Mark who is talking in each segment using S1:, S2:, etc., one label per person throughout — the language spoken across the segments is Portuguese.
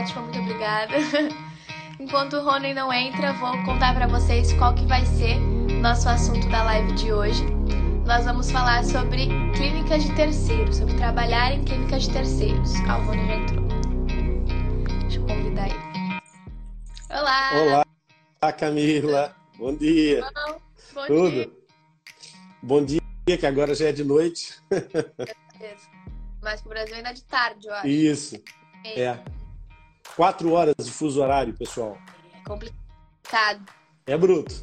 S1: Ótima, muito obrigada. Enquanto o Rony não entra, vou contar para vocês qual que vai ser nosso assunto da live de hoje. Nós vamos falar sobre clínicas de terceiros, sobre trabalhar em clínicas de terceiros. Ah, o Rony já entrou. Deixa eu convidar ele. Olá!
S2: Olá, Camila. Bom dia.
S1: Bom, bom
S2: Tudo?
S1: dia.
S2: Bom dia, que agora já é de noite.
S1: Beleza. Mas pro Brasil ainda é de tarde, eu acho.
S2: Isso. É. Quatro horas de fuso horário, pessoal.
S1: É complicado.
S2: É bruto.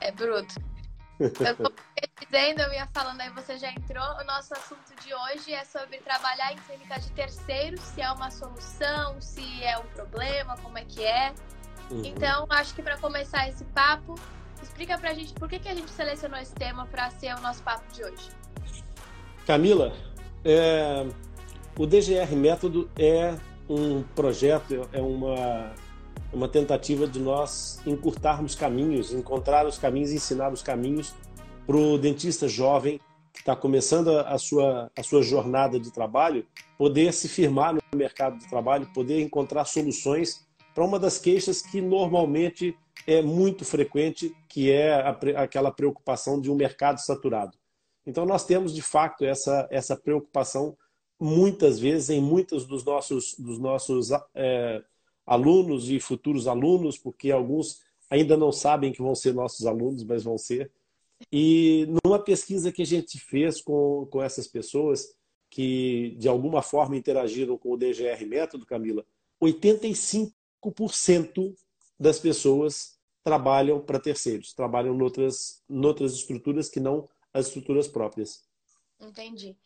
S1: É bruto. Eu tô dizendo, eu ia falando, aí você já entrou. O nosso assunto de hoje é sobre trabalhar em clínica de terceiros, se é uma solução, se é um problema, como é que é.
S2: Uhum.
S1: Então, acho que para começar esse papo, explica pra gente por que, que a gente selecionou esse tema para ser o nosso papo de hoje.
S2: Camila, é, o DGR Método é um projeto, é uma, uma tentativa de nós encurtarmos caminhos, encontrar os caminhos, ensinar os caminhos para o dentista jovem que está começando a, a sua, a sua jornada de trabalho, poder se firmar no mercado de trabalho, poder encontrar soluções para uma das queixas que normalmente é muito frequente, que é a, aquela preocupação de um mercado saturado. Então, nós temos, de fato, essa, essa preocupação muitas vezes em muitos dos nossos, dos nossos é, alunos e futuros alunos, porque alguns ainda não sabem que vão ser nossos alunos, mas vão ser. E numa pesquisa que a gente fez com, com essas pessoas que, de alguma forma, interagiram com o DGR Método, Camila, 85% das pessoas trabalham para terceiros, trabalham noutras, noutras estruturas que não as estruturas próprias.
S1: Entendi.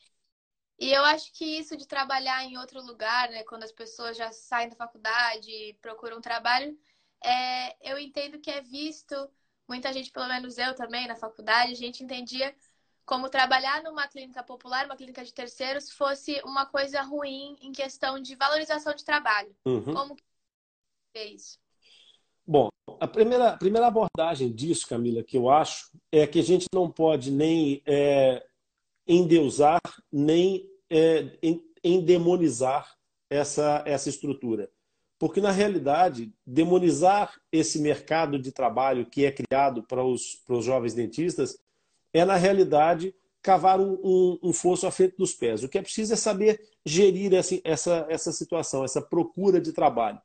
S1: E eu acho que isso de trabalhar em outro lugar, né, quando as pessoas já saem da faculdade e procuram trabalho, é, eu entendo que é visto, muita gente, pelo menos eu também, na faculdade, a gente entendia como trabalhar numa clínica popular, uma clínica de terceiros, fosse uma coisa ruim em questão de valorização de trabalho.
S2: Uhum.
S1: Como que é isso?
S2: Bom, a primeira, a primeira abordagem disso, Camila, que eu acho, é que a gente não pode nem é, endeusar, nem é, endemonizar essa, essa estrutura. Porque, na realidade, demonizar esse mercado de trabalho que é criado para os, para os jovens dentistas é, na realidade, cavar um, um, um fosso à frente dos pés. O que é preciso é saber gerir essa, essa, essa situação, essa procura de trabalho.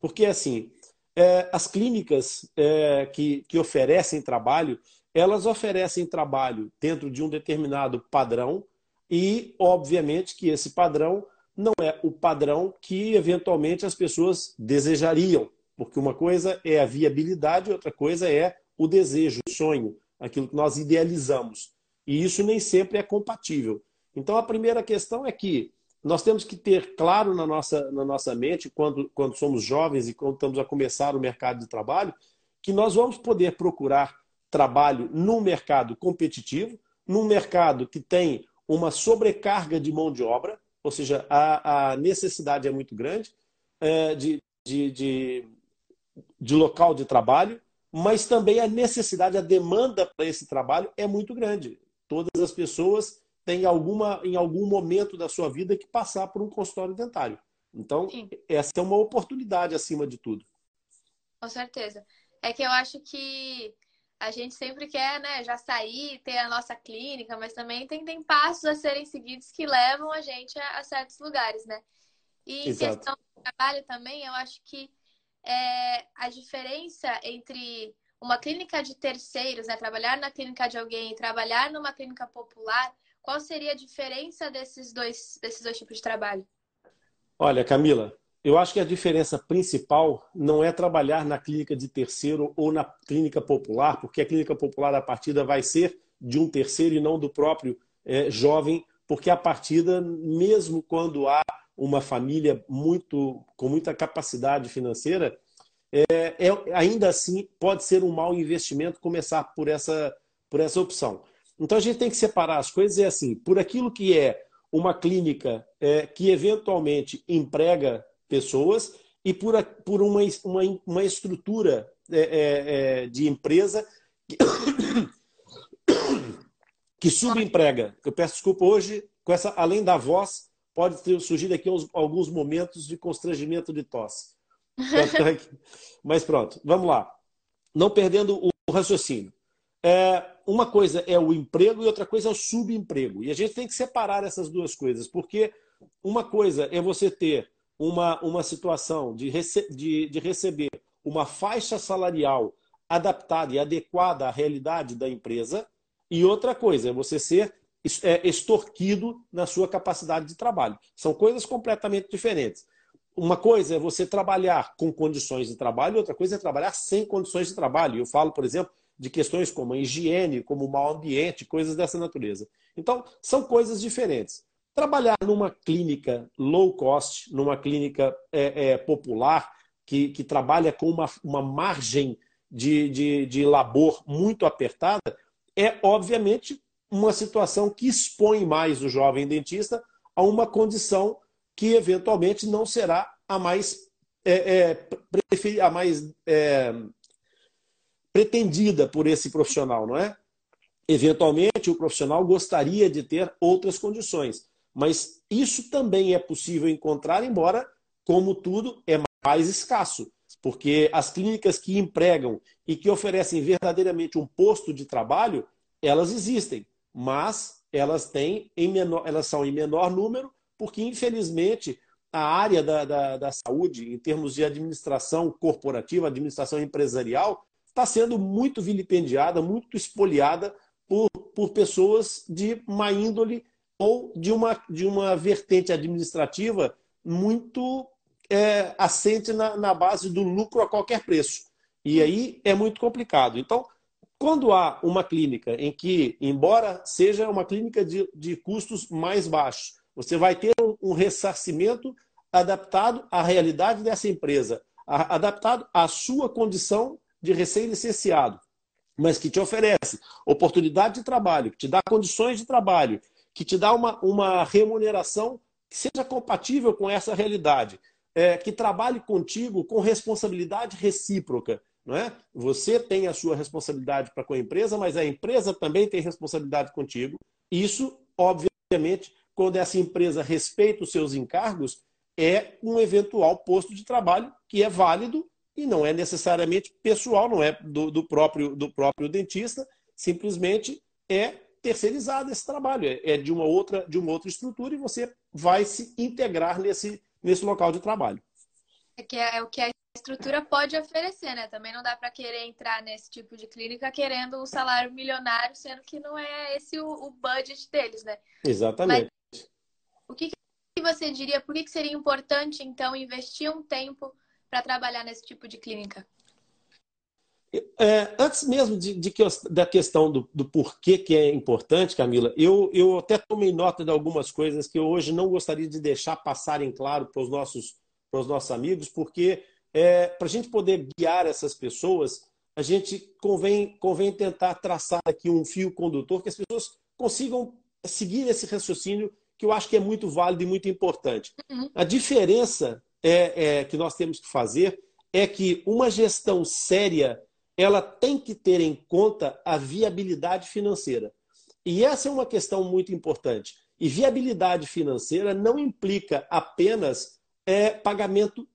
S2: Porque, assim, é, as clínicas é, que, que oferecem trabalho, elas oferecem trabalho dentro de um determinado padrão e, obviamente, que esse padrão não é o padrão que, eventualmente, as pessoas desejariam. Porque uma coisa é a viabilidade, outra coisa é o desejo, o sonho, aquilo que nós idealizamos. E isso nem sempre é compatível. Então, a primeira questão é que nós temos que ter claro na nossa, na nossa mente, quando, quando somos jovens e quando estamos a começar o mercado de trabalho, que nós vamos poder procurar trabalho num mercado competitivo, num mercado que tem uma sobrecarga de mão de obra, ou seja, a, a necessidade é muito grande é, de, de, de, de local de trabalho, mas também a necessidade, a demanda para esse trabalho é muito grande. Todas as pessoas tem alguma, em algum momento da sua vida que passar por um consultório dentário. Então, Sim. essa é uma oportunidade acima de tudo.
S1: Com certeza. É que eu acho que a gente sempre quer, né, já sair, ter a nossa clínica, mas também tem, tem passos a serem seguidos que levam a gente a, a certos lugares, né? E
S2: Exato.
S1: em questão do trabalho também, eu acho que é, a diferença entre uma clínica de terceiros, né, trabalhar na clínica de alguém e trabalhar numa clínica popular, qual seria a diferença desses dois, desses dois tipos de trabalho?
S2: Olha, Camila, eu acho que a diferença principal não é trabalhar na clínica de terceiro ou na clínica popular, porque a clínica popular, a partida, vai ser de um terceiro e não do próprio é, jovem, porque a partida, mesmo quando há uma família muito com muita capacidade financeira, é, é, ainda assim pode ser um mau investimento começar por essa, por essa opção. Então a gente tem que separar as coisas e assim, por aquilo que é uma clínica é, que eventualmente emprega pessoas e por, por uma, uma, uma estrutura é, é, é de empresa que, que subemprega. Eu peço desculpa hoje, com essa, além da voz, pode ter surgido aqui uns, alguns momentos de constrangimento de tosse. Mas pronto, vamos lá. Não perdendo o raciocínio. É, uma coisa é o emprego e outra coisa é o subemprego. E a gente tem que separar essas duas coisas, porque uma coisa é você ter uma, uma situação de, rece de, de receber uma faixa salarial adaptada e adequada à realidade da empresa, e outra coisa é você ser é, extorquido na sua capacidade de trabalho. São coisas completamente diferentes. Uma coisa é você trabalhar com condições de trabalho, outra coisa é trabalhar sem condições de trabalho. Eu falo, por exemplo, de questões como a higiene, como o mau ambiente, coisas dessa natureza. Então, são coisas diferentes. Trabalhar numa clínica low cost, numa clínica é, é, popular, que, que, trabalha com uma, uma margem de, de, de labor muito apertada, é obviamente uma situação que expõe mais o jovem dentista a uma condição que eventualmente não será a mais, é, é, a mais é, pretendida por esse profissional, não é? Eventualmente, o profissional gostaria de ter outras condições, mas isso também é possível encontrar, embora, como tudo, é mais escasso, porque as clínicas que empregam e que oferecem verdadeiramente um posto de trabalho, elas existem, mas elas têm em menor, elas são em menor número, porque infelizmente a área da, da, da saúde, em termos de administração corporativa, administração empresarial, está sendo muito vilipendiada, muito espoliada por, por pessoas de má índole ou de uma, de uma vertente administrativa muito é, assente na, na base do lucro a qualquer preço. E aí é muito complicado. Então, quando há uma clínica em que, embora seja uma clínica de, de custos mais baixos, você vai ter um, um ressarcimento adaptado à realidade dessa empresa, a, adaptado à sua condição de recém-licenciado, mas que te oferece oportunidade de trabalho, que te dá condições de trabalho, que te dá uma, uma remuneração que seja compatível com essa realidade, é, que trabalhe contigo com responsabilidade recíproca. Não é? Você tem a sua responsabilidade para com a empresa, mas a empresa também tem responsabilidade contigo. Isso, obviamente, quando essa empresa respeita os seus encargos, é um eventual posto de trabalho que é válido e não é necessariamente pessoal, não é do, do próprio, do próprio dentista, simplesmente é terceirizado esse trabalho, é, é de uma outra de uma outra estrutura e você vai se integrar nesse, nesse local de trabalho.
S1: É, que é, é o que a estrutura pode oferecer, né? Também não dá para querer entrar nesse tipo de clínica querendo um salário milionário, sendo que não é esse o, o budget deles, né?
S2: Exatamente. Mas,
S1: o que, que você diria? Por que, que seria importante, então, investir um tempo para trabalhar nesse tipo de clínica?
S2: É, antes mesmo de, de que eu, da questão do, do, porquê que é importante, Camila, eu, eu até tomei nota de algumas coisas que eu hoje não gostaria de deixar passarem claro para os nossos, nossos amigos, porque é, para a gente poder guiar essas pessoas, a gente convém, convém tentar traçar aqui um fio condutor que as pessoas consigam seguir esse raciocínio que eu acho que é muito válido e muito importante. Uhum. A diferença é, é, que nós temos que fazer é que uma gestão séria ela tem que ter em conta a viabilidade financeira. E essa é uma questão muito importante. E viabilidade financeira não implica apenas é, pagamento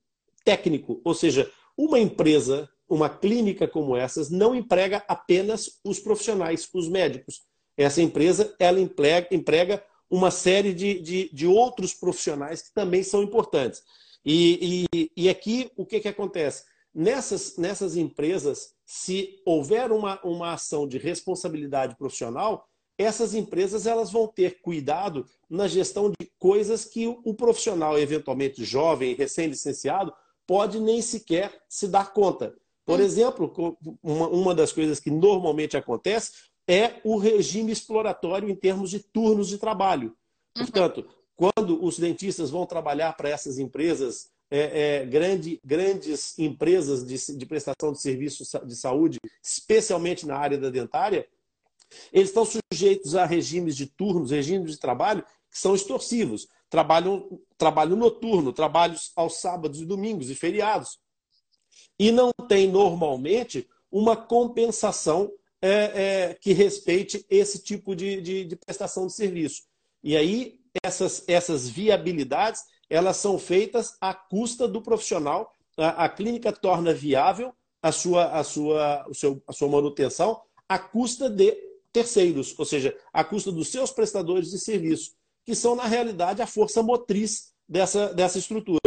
S2: técnico, ou seja, uma empresa, uma clínica como essas, não emprega apenas os profissionais, os médicos. Essa empresa ela emprega, emprega uma série de, de, de outros profissionais que também são importantes. E, e, e aqui o que, que acontece? Nessas, nessas empresas, se houver uma, uma ação de responsabilidade profissional, essas empresas elas vão ter cuidado na gestão de coisas que o, profissional, eventualmente jovem, recém-licenciado, pode nem sequer se dar conta. Por hum. exemplo, uma, uma das coisas que normalmente acontece é o regime exploratório em termos de turnos de trabalho. Uhum. Portanto, quando os dentistas vão trabalhar para essas empresas, é, é, grande, grandes empresas de, de prestação de serviços de saúde, especialmente na área da dentária, eles estão sujeitos a regimes de turnos, regimes de trabalho que são extorsivos. Trabalham, trabalho noturno, trabalhos aos sábados e domingos e feriados. E não tem normalmente uma compensação é, é, que respeite esse tipo de, de, de prestação de serviço. E aí essas, essas viabilidades elas são feitas à custa do profissional. A, a clínica torna viável a sua, a, sua, o seu, a sua manutenção à custa de terceiros, ou seja, à custa dos seus prestadores de serviço, que são, na realidade, a força motriz dessa, dessa estrutura.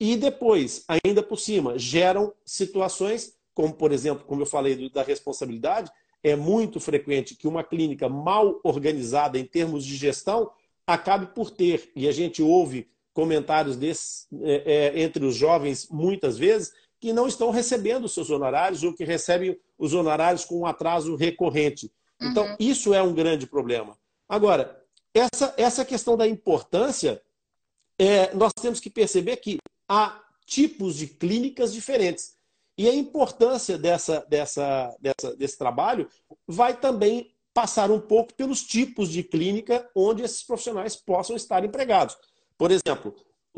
S2: E depois, ainda por cima, geram situações, como, por exemplo, como eu falei da responsabilidade, é muito frequente que uma clínica mal organizada em termos de gestão acabe por ter, e a gente ouve comentários desses é, é, entre os jovens muitas vezes, que não estão recebendo seus honorários ou que recebem os honorários com um atraso recorrente. Então, uhum. isso é um grande problema. Agora, essa, essa questão da importância, é, nós temos que perceber que há tipos de clínicas diferentes. E a importância dessa, dessa, dessa, desse trabalho vai também passar um pouco pelos tipos de clínica onde esses profissionais possam estar empregados. Por exemplo,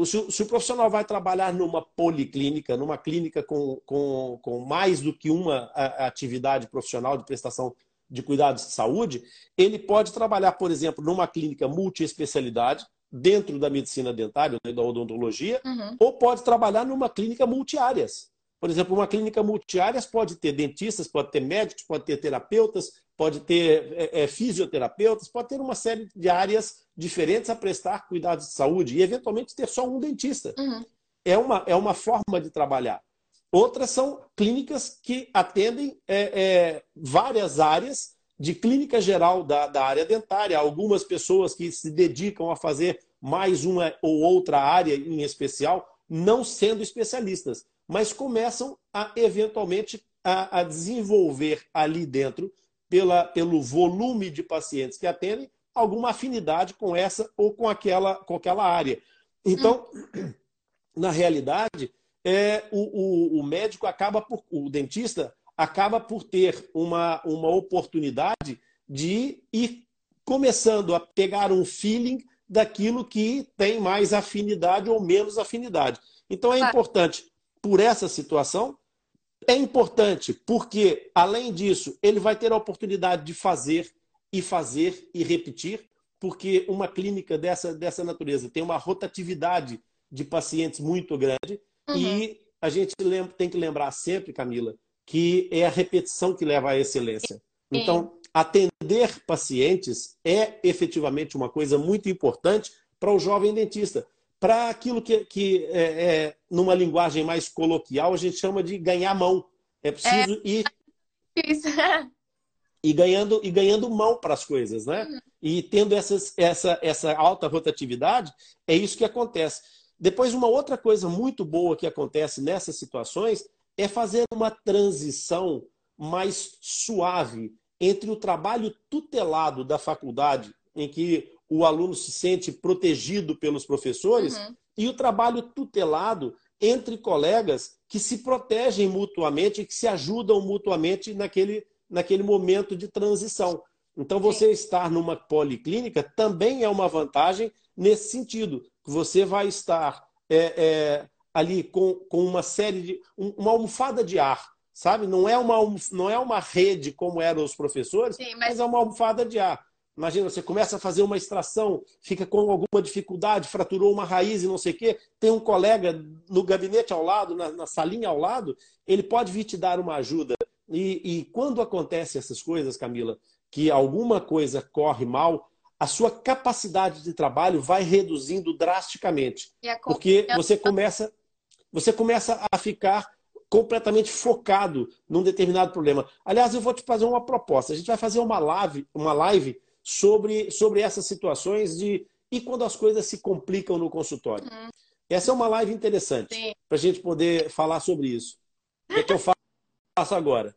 S2: se, o profissional vai trabalhar numa policlínica, numa clínica com, com, com mais do que uma atividade profissional de prestação de cuidados de saúde, ele pode trabalhar, por exemplo, numa clínica multiespecialidade, dentro da medicina dentária, da odontologia, uhum. ou pode trabalhar numa clínica multiáreas. Por exemplo, uma clínica multiáreas pode ter dentistas, pode ter médicos, pode ter terapeutas, pode ter é, é, fisioterapeutas, pode ter uma série de áreas diferentes a prestar cuidados de saúde e, eventualmente, ter só um dentista. Uhum. É, uma, é uma forma de trabalhar. Outras são clínicas que atendem é, é, várias áreas de clínica geral da, da área dentária. Algumas pessoas que se dedicam a fazer mais uma ou outra área em especial, não sendo especialistas, mas começam a, eventualmente, a, a desenvolver ali dentro pela, pelo volume de pacientes que atendem, alguma afinidade com essa ou com aquela, com aquela área. Então, hum. na realidade, é, o, o, o, médico acaba por, o dentista acaba por ter uma, uma oportunidade de ir começando a pegar um feeling daquilo que tem mais afinidade ou menos afinidade. Então é importante, por essa situação, é importante, porque, além disso, ele vai ter a oportunidade de fazer e fazer e repetir, porque uma clínica dessa, dessa natureza tem uma rotatividade de pacientes muito grande uhum. e a gente tem que lembrar sempre, Camila, que é a repetição que leva à excelência. Então, atender pacientes é efetivamente uma coisa muito importante para o jovem dentista para aquilo que, que é, é, numa linguagem mais coloquial, a gente chama de ganhar mão. É preciso é. ir. Isso. E ganhando, e ganhando mão para as coisas, né? Uhum. E tendo essas, essa, essa alta rotatividade, é isso que acontece. Depois, uma outra coisa muito boa que acontece nessas situações é fazer uma transição mais suave entre o trabalho tutelado da faculdade, em que o aluno se sente protegido pelos professores, uhum. e o trabalho tutelado entre colegas que se protegem mutuamente e que se ajudam mutuamente naquele, naquele momento de transição. Então, você estar numa policlínica também é uma vantagem nesse sentido, que você vai estar é, é, ali com, com uma série de. uma almofada de ar, sabe? Não é uma, não é uma rede como eram os professores, Sim, mas... mas é uma almofada de ar. Imagina, você começa a fazer uma extração, fica com alguma dificuldade, fraturou uma raiz e não sei o quê. Tem um colega no gabinete ao lado, na, na salinha ao lado, ele pode vir te dar uma ajuda. E, e quando acontecem essas coisas, Camila, que alguma coisa corre mal, a sua capacidade de trabalho vai reduzindo drasticamente. Porque você começa, você começa a ficar completamente focado num determinado problema. Aliás, eu vou te fazer uma proposta. A gente vai fazer uma live, uma live sobre, sobre essas situações de e quando as coisas se complicam no consultório. Uhum. Essa é uma live interessante para a gente poder falar sobre isso. O que, é que eu faço agora?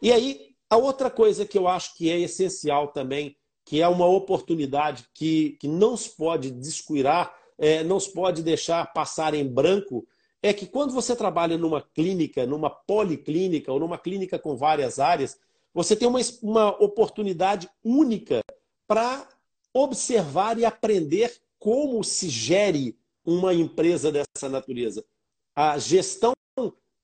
S2: E aí, a outra coisa que eu acho que é essencial também, que é uma oportunidade que, que não se pode descuidar, é, não se pode deixar passar em branco, é que quando você trabalha numa clínica, numa policlínica ou numa clínica com várias áreas, você tem uma, uma oportunidade única para observar e aprender como se gere uma empresa dessa natureza. A gestão,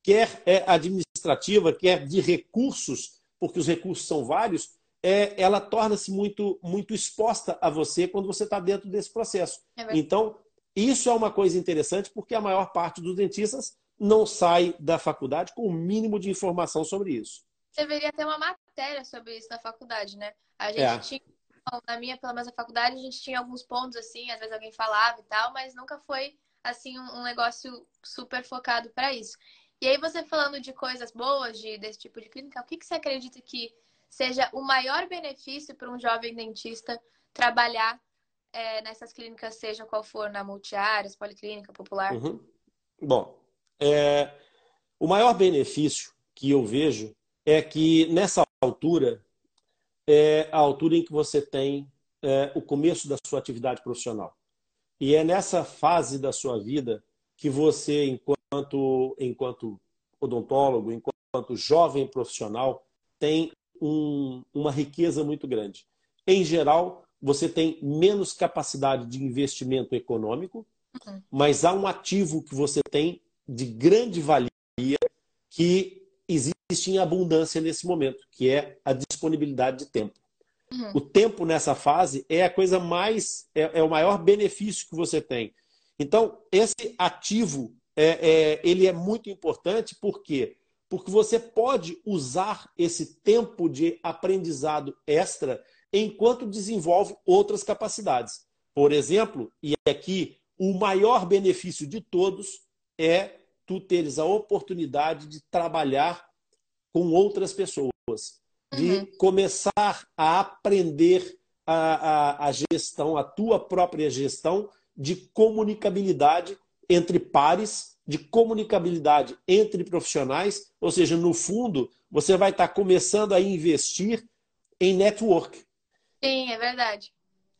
S2: quer é administrativa, quer de recursos, porque os recursos são vários, é, ela torna-se muito, muito exposta a você quando você está dentro desse processo. É então, isso é uma coisa interessante porque a maior parte dos dentistas não sai da faculdade com o mínimo de informação sobre isso.
S1: Deveria ter uma matéria sobre isso na faculdade, né? A gente é. tinha, na minha, pelo menos na faculdade, a gente tinha alguns pontos assim, às vezes alguém falava e tal, mas nunca foi assim um, negócio super focado para isso. E aí você falando de coisas boas de, desse tipo de clínica, o que, que você acredita que seja o maior benefício para um jovem dentista trabalhar é, nessas clínicas, seja qual for, na multiáreas, policlínica, popular?
S2: Uhum. Bom, é, o maior benefício que eu vejo é que nessa altura é a altura em que você tem é, o começo da sua atividade profissional. E é nessa fase da sua vida que você, enquanto, enquanto odontólogo, enquanto jovem profissional, tem um, uma riqueza muito grande. Em geral, você tem menos capacidade de investimento econômico, uhum. mas há um ativo que você tem de grande valia que existe em abundância nesse momento, que é a disponibilidade de tempo. Uhum. O tempo nessa fase é a coisa mais, é, é, o maior benefício que você tem. Então, esse ativo, é, é, ele é muito importante, por quê? Porque você pode usar esse tempo de aprendizado extra enquanto desenvolve outras capacidades. Por exemplo, e aqui o maior benefício de todos é tu teres a oportunidade de trabalhar com outras pessoas, de uhum. começar a aprender a, a, a gestão, a tua própria gestão de comunicabilidade entre pares, de comunicabilidade entre profissionais, ou seja, no fundo, você vai estar começando a investir em network.
S1: Sim, é verdade.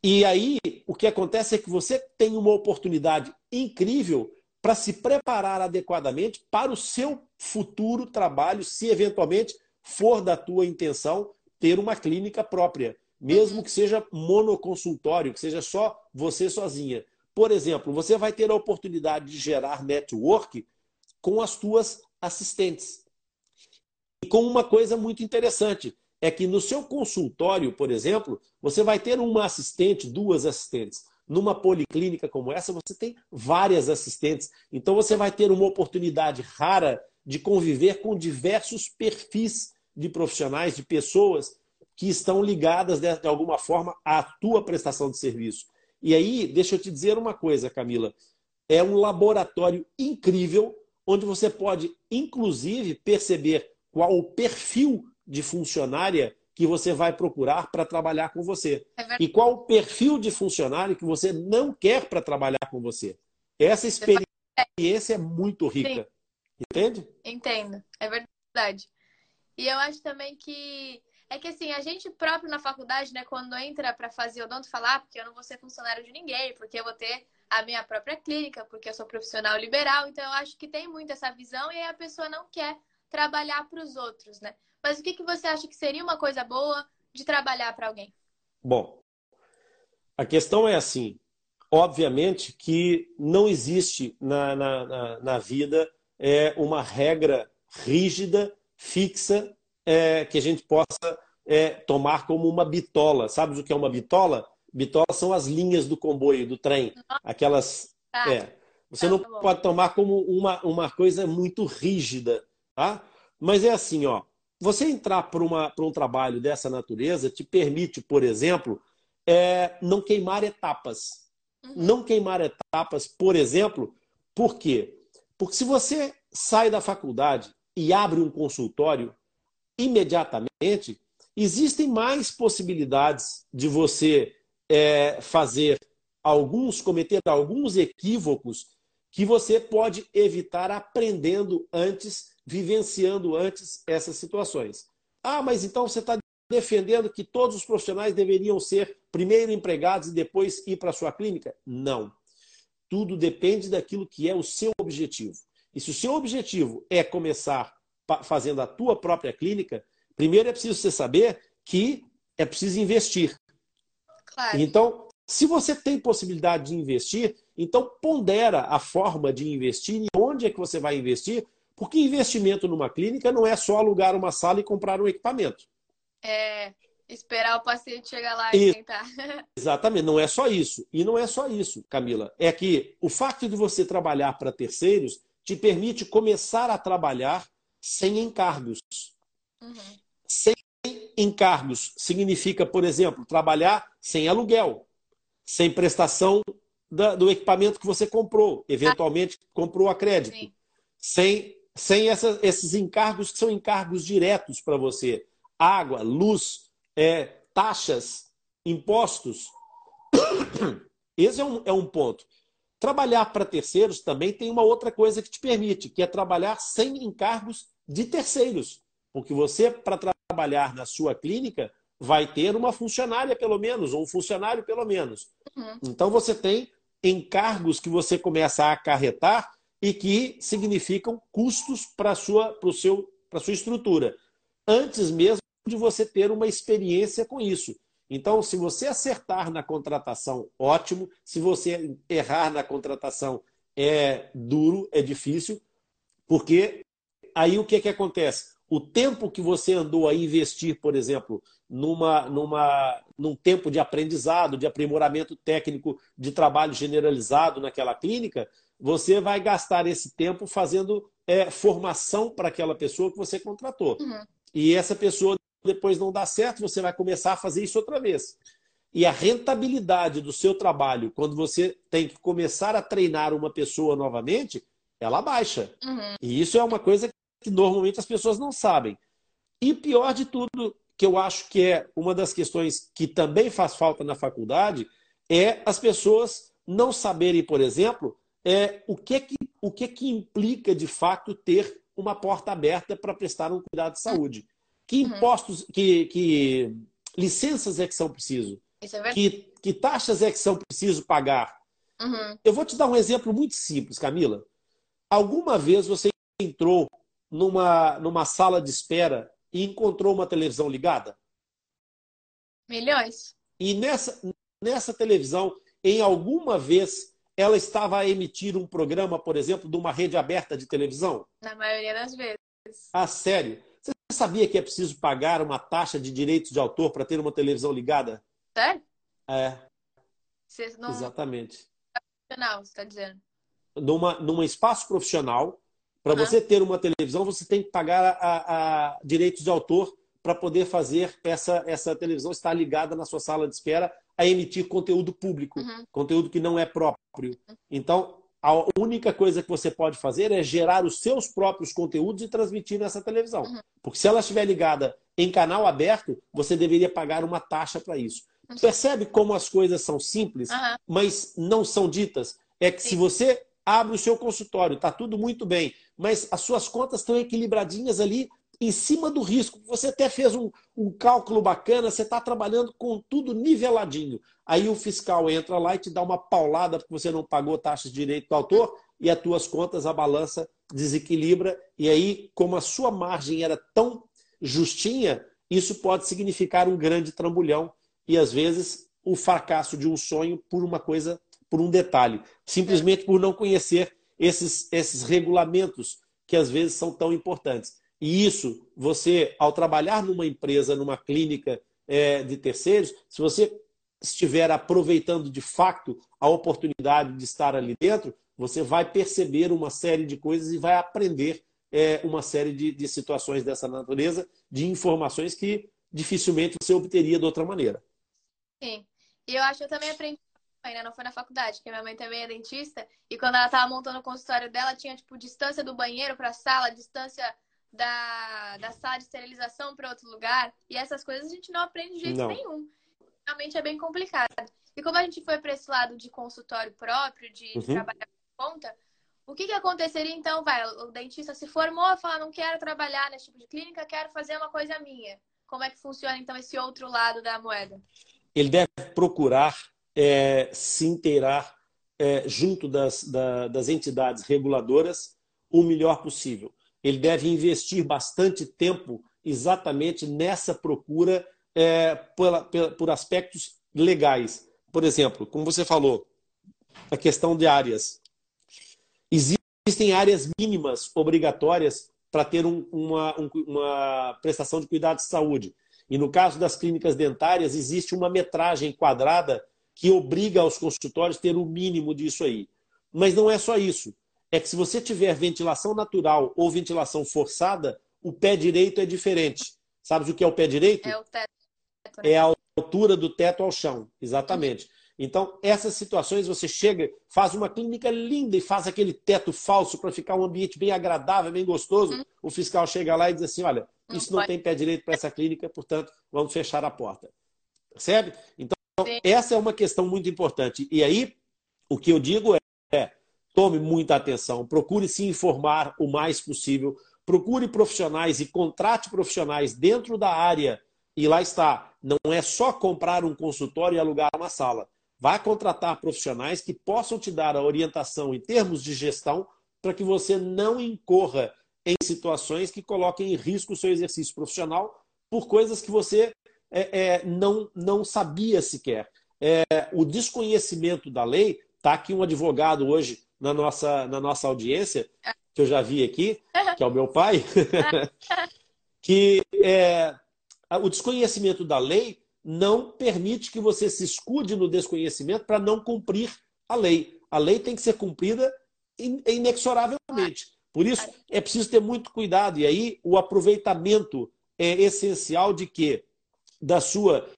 S2: E aí, o que acontece é que você tem uma oportunidade incrível para se preparar adequadamente para o seu futuro trabalho, se eventualmente for da tua intenção ter uma clínica própria, mesmo que seja monoconsultório, que seja só você sozinha. Por exemplo, você vai ter a oportunidade de gerar network com as tuas assistentes. E com uma coisa muito interessante, é que no seu consultório, por exemplo, você vai ter uma assistente, duas assistentes. Numa policlínica como essa, você tem várias assistentes. Então, você vai ter uma oportunidade rara de conviver com diversos perfis de profissionais, de pessoas que estão ligadas, de alguma forma, à tua prestação de serviço. E aí, deixa eu te dizer uma coisa, Camila. É um laboratório incrível, onde você pode, inclusive, perceber qual o perfil de funcionária que você vai procurar para trabalhar com você. É e qual o perfil de funcionário que você não quer para trabalhar com você. Essa experiência é muito rica. Sim. Entende?
S1: Entendo. É verdade. E eu acho também que é que assim, a gente próprio na faculdade, né, quando entra para fazer odonto, falar, ah, porque eu não vou ser funcionário de ninguém, porque eu vou ter a minha própria clínica, porque eu sou profissional liberal, então eu acho que tem muito essa visão e aí a pessoa não quer trabalhar para os outros, né? Mas o que, que você acha que seria uma coisa boa de trabalhar para alguém?
S2: Bom, a questão é assim: obviamente que não existe na, na, na, na vida é, uma regra rígida, fixa, é, que a gente possa é, tomar como uma bitola. Sabe o que é uma bitola? Bitola são as linhas do comboio, do trem. Aquelas. Ah, é, você tá não bom. pode tomar como uma, uma coisa muito rígida. Tá? Mas é assim, ó você entrar para um trabalho dessa natureza te permite, por exemplo, é, não queimar etapas. Uhum. Não queimar etapas, por exemplo, por quê? Porque se você sai da faculdade e abre um consultório, imediatamente existem mais possibilidades de você é, fazer alguns, cometer alguns equívocos que você pode evitar aprendendo antes vivenciando antes essas situações. Ah, mas então você está defendendo que todos os profissionais deveriam ser primeiro empregados e depois ir para a sua clínica? Não. Tudo depende daquilo que é o seu objetivo. E se o seu objetivo é começar fazendo a tua própria clínica, primeiro é preciso você saber que é preciso investir. Claro. Então, se você tem possibilidade de investir, então pondera a forma de investir e onde é que você vai investir porque investimento numa clínica não é só alugar uma sala e comprar um equipamento.
S1: É, Esperar o paciente chegar lá e, e tentar.
S2: Exatamente, não é só isso. E não é só isso, Camila. É que o fato de você trabalhar para terceiros te permite começar a trabalhar sem encargos. Uhum. Sem encargos significa, por exemplo, trabalhar sem aluguel, sem prestação da, do equipamento que você comprou, eventualmente comprou a crédito, Sim. sem, sem essa, esses encargos que são encargos diretos para você. Água, luz, é, taxas, impostos. Esse é um, é um ponto. Trabalhar para terceiros também tem uma outra coisa que te permite, que é trabalhar sem encargos de terceiros. Porque você, para trabalhar na sua clínica, vai ter uma funcionária, pelo menos, ou um funcionário, pelo menos. Uhum. Então, você tem encargos que você começa a acarretar e que significam custos para a sua, seu, sua estrutura. Antes mesmo de você ter uma experiência com isso. Então, se você acertar na contratação, ótimo. Se você errar na contratação, é duro, é difícil, porque aí o que, que acontece? O tempo que você andou a investir, por exemplo, numa, numa, num tempo de aprendizado, de aprimoramento técnico, de trabalho generalizado naquela clínica, você vai gastar esse tempo fazendo é, formação para aquela pessoa que você contratou. Uhum. E essa pessoa depois não dá certo, você vai começar a fazer isso outra vez. E a rentabilidade do seu trabalho, quando você tem que começar a treinar uma pessoa novamente, ela baixa. Uhum. E isso é uma coisa que normalmente as pessoas não sabem. E pior de tudo, que eu acho que é uma das questões que também faz falta na faculdade, é as pessoas não saberem, por exemplo, é, o, que, que, o que, que implica de fato ter uma porta aberta para prestar um cuidado de saúde. Que uhum. impostos, que, que licenças é que são preciso? É que, que taxas é que são preciso pagar? Uhum. Eu vou te dar um exemplo muito simples, Camila. Alguma vez você entrou numa, numa sala de espera e encontrou uma televisão ligada?
S1: Milhões.
S2: E nessa, nessa televisão, em alguma vez, ela estava a emitir um programa, por exemplo, de uma rede aberta de televisão?
S1: Na maioria das vezes.
S2: Ah, sério? Você sabia que é preciso pagar uma taxa de direitos de autor para ter uma televisão ligada?
S1: Sério?
S2: É.
S1: Não...
S2: Exatamente.
S1: Profissional, você está dizendo?
S2: Numa, num espaço profissional, para você ter uma televisão, você tem que pagar a, a direitos de autor para poder fazer essa, essa televisão estar ligada na sua sala de espera a emitir conteúdo público, uhum. conteúdo que não é próprio. Então, a única coisa que você pode fazer é gerar os seus próprios conteúdos e transmitir nessa televisão. Uhum. Porque se ela estiver ligada em canal aberto, você deveria pagar uma taxa para isso. Uhum. Percebe como as coisas são simples, mas não são ditas? É que Sim. se você abre o seu consultório, está tudo muito bem, mas as suas contas estão equilibradinhas ali em cima do risco. Você até fez um, um cálculo bacana, você está trabalhando com tudo niveladinho. Aí o fiscal entra lá e te dá uma paulada porque você não pagou taxas de direito do autor e as tuas contas, a balança desequilibra. E aí, como a sua margem era tão justinha, isso pode significar um grande trambolhão e às vezes o fracasso de um sonho por uma coisa, por um detalhe, simplesmente por não conhecer esses, esses regulamentos que às vezes são tão importantes. E isso, você, ao trabalhar numa empresa, numa clínica é, de terceiros, se você estiver aproveitando de fato a oportunidade de estar ali dentro, você vai perceber uma série de coisas e vai aprender é, uma série de, de situações dessa natureza, de informações que dificilmente você obteria de outra maneira.
S1: Sim. E eu acho que eu também aprendi ainda não foi na faculdade, porque minha mãe também é dentista, e quando ela tava montando o consultório dela, tinha, tipo, distância do banheiro para a sala, distância da, da sala de esterilização para outro lugar. E essas coisas a gente não aprende de jeito não. nenhum. Realmente é bem complicado. E como a gente foi para esse lado de consultório próprio, de uhum. trabalhar por conta, o que, que aconteceria então? Vai, o dentista se formou e fala, não quero trabalhar nesse tipo de clínica, quero fazer uma coisa minha. Como é que funciona então esse outro lado da moeda?
S2: Ele deve procurar é, se inteirar é, junto das, da, das entidades reguladoras o melhor possível ele deve investir bastante tempo exatamente nessa procura é, por, aspectos legais. Por exemplo, como você falou, a questão de áreas. Existem áreas mínimas obrigatórias para ter um, uma, um, uma prestação de cuidado de saúde. E no caso das clínicas dentárias, existe uma metragem quadrada que obriga aos consultórios a ter o mínimo disso aí. Mas não é só isso. É que se você tiver ventilação natural ou ventilação forçada, o pé direito é diferente. Sabe o que é o pé direito?
S1: É o teto.
S2: Né? É a altura do teto ao chão, exatamente. Então, essas situações você chega, faz uma clínica linda e faz aquele teto falso para ficar um ambiente bem agradável, bem gostoso. Uhum. O fiscal chega lá e diz assim: olha, isso não, não tem pé direito para essa clínica, portanto, vamos fechar a porta. Percebe? Então, Sim. essa é uma questão muito importante. E aí, o que eu digo é, é tome muita atenção, procure se informar o mais possível, procure profissionais e contrate profissionais dentro da área. E lá está, não é só comprar um consultório e alugar uma sala. Vai contratar profissionais que possam te dar a orientação em termos de gestão para que você não incorra em situações que coloquem em risco o seu exercício profissional por coisas que você é, é, não, não sabia sequer. É, o desconhecimento da lei, está aqui um advogado hoje na nossa, na nossa audiência, que eu já vi aqui, que é o meu pai, que é, o desconhecimento da lei não permite que você se escude no desconhecimento para não cumprir a lei. A lei tem que ser cumprida inexoravelmente. Por isso, é preciso ter muito cuidado. E aí, o aproveitamento é essencial de que da sua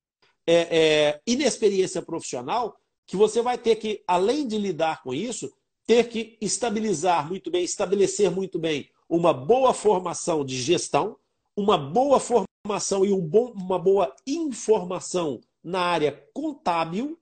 S2: é, é, inexperiência profissional, que você vai ter que, além de lidar com isso, ter que estabilizar muito bem, estabelecer muito bem uma boa formação de gestão, uma boa formação e um bom, uma boa informação na área contábil.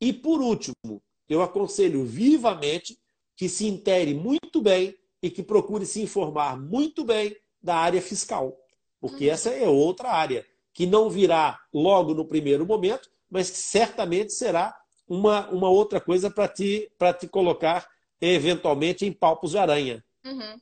S2: E, por último, eu aconselho vivamente que se intere muito bem e que procure se informar muito bem da área fiscal, porque uhum. essa é outra área que não virá logo no primeiro momento, mas que certamente será uma, uma outra coisa para te, te colocar eventualmente em palpos de aranha.
S1: Uhum.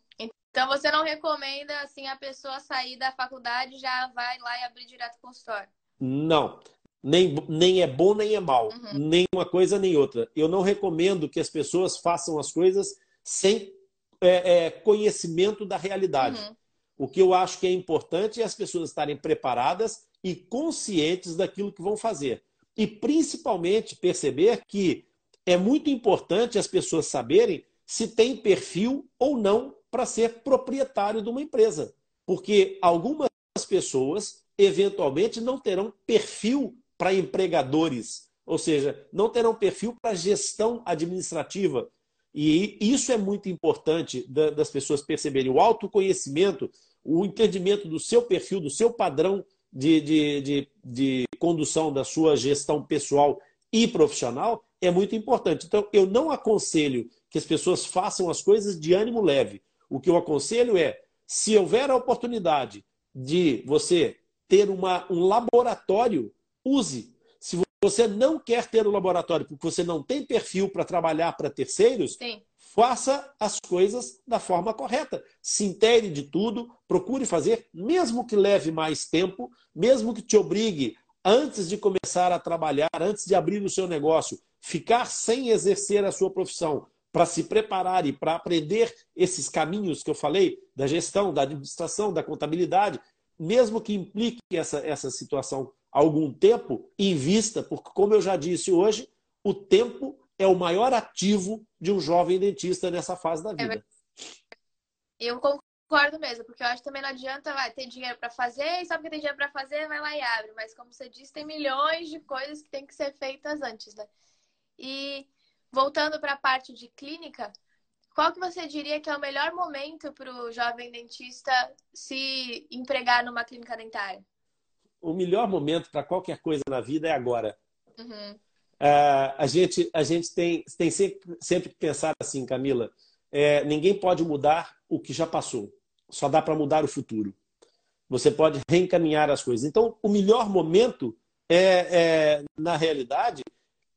S1: Então você não recomenda assim a pessoa sair da faculdade já vai lá e abrir direto o consultório?
S2: Não. Nem, nem é bom nem é mal. Uhum. Nem uma coisa nem outra. Eu não recomendo que as pessoas façam as coisas sem é, é, conhecimento da realidade. Uhum. O que eu acho que é importante é as pessoas estarem preparadas e conscientes daquilo que vão fazer. E principalmente perceber que é muito importante as pessoas saberem se tem perfil ou não para ser proprietário de uma empresa. Porque algumas pessoas, eventualmente, não terão perfil para empregadores, ou seja, não terão perfil para gestão administrativa. E isso é muito importante das pessoas perceberem. O autoconhecimento, o entendimento do seu perfil, do seu padrão de, de, de, de condução da sua gestão pessoal e profissional é muito importante. Então, eu não aconselho que as pessoas façam as coisas de ânimo leve. O que eu aconselho é, se houver a oportunidade de você ter uma, um laboratório, use. Se você não quer ter um laboratório porque você não tem perfil para trabalhar para terceiros, Sim. Faça as coisas da forma correta. Se intere de tudo, procure fazer, mesmo que leve mais tempo, mesmo que te obrigue, antes de começar a trabalhar, antes de abrir o seu negócio, ficar sem exercer a sua profissão, para se preparar e para aprender esses caminhos que eu falei, da gestão, da administração, da contabilidade, mesmo que implique essa, essa situação algum tempo, invista, porque, como eu já disse hoje, o tempo é o maior ativo de um jovem dentista nessa fase da é vida.
S1: Eu concordo mesmo, porque eu acho que também não adianta vai, ter dinheiro para fazer, e sabe que tem dinheiro para fazer, vai lá e abre. Mas, como você disse, tem milhões de coisas que têm que ser feitas antes, né? E voltando para a parte de clínica, qual que você diria que é o melhor momento para o jovem dentista se empregar numa clínica dentária?
S2: O melhor momento para qualquer coisa na vida é agora. Uhum. Uh, a gente, a gente tem, tem sempre, sempre que pensar assim, Camila. É, ninguém pode mudar o que já passou. Só dá para mudar o futuro. Você pode reencaminhar as coisas. Então, o melhor momento é, é na realidade,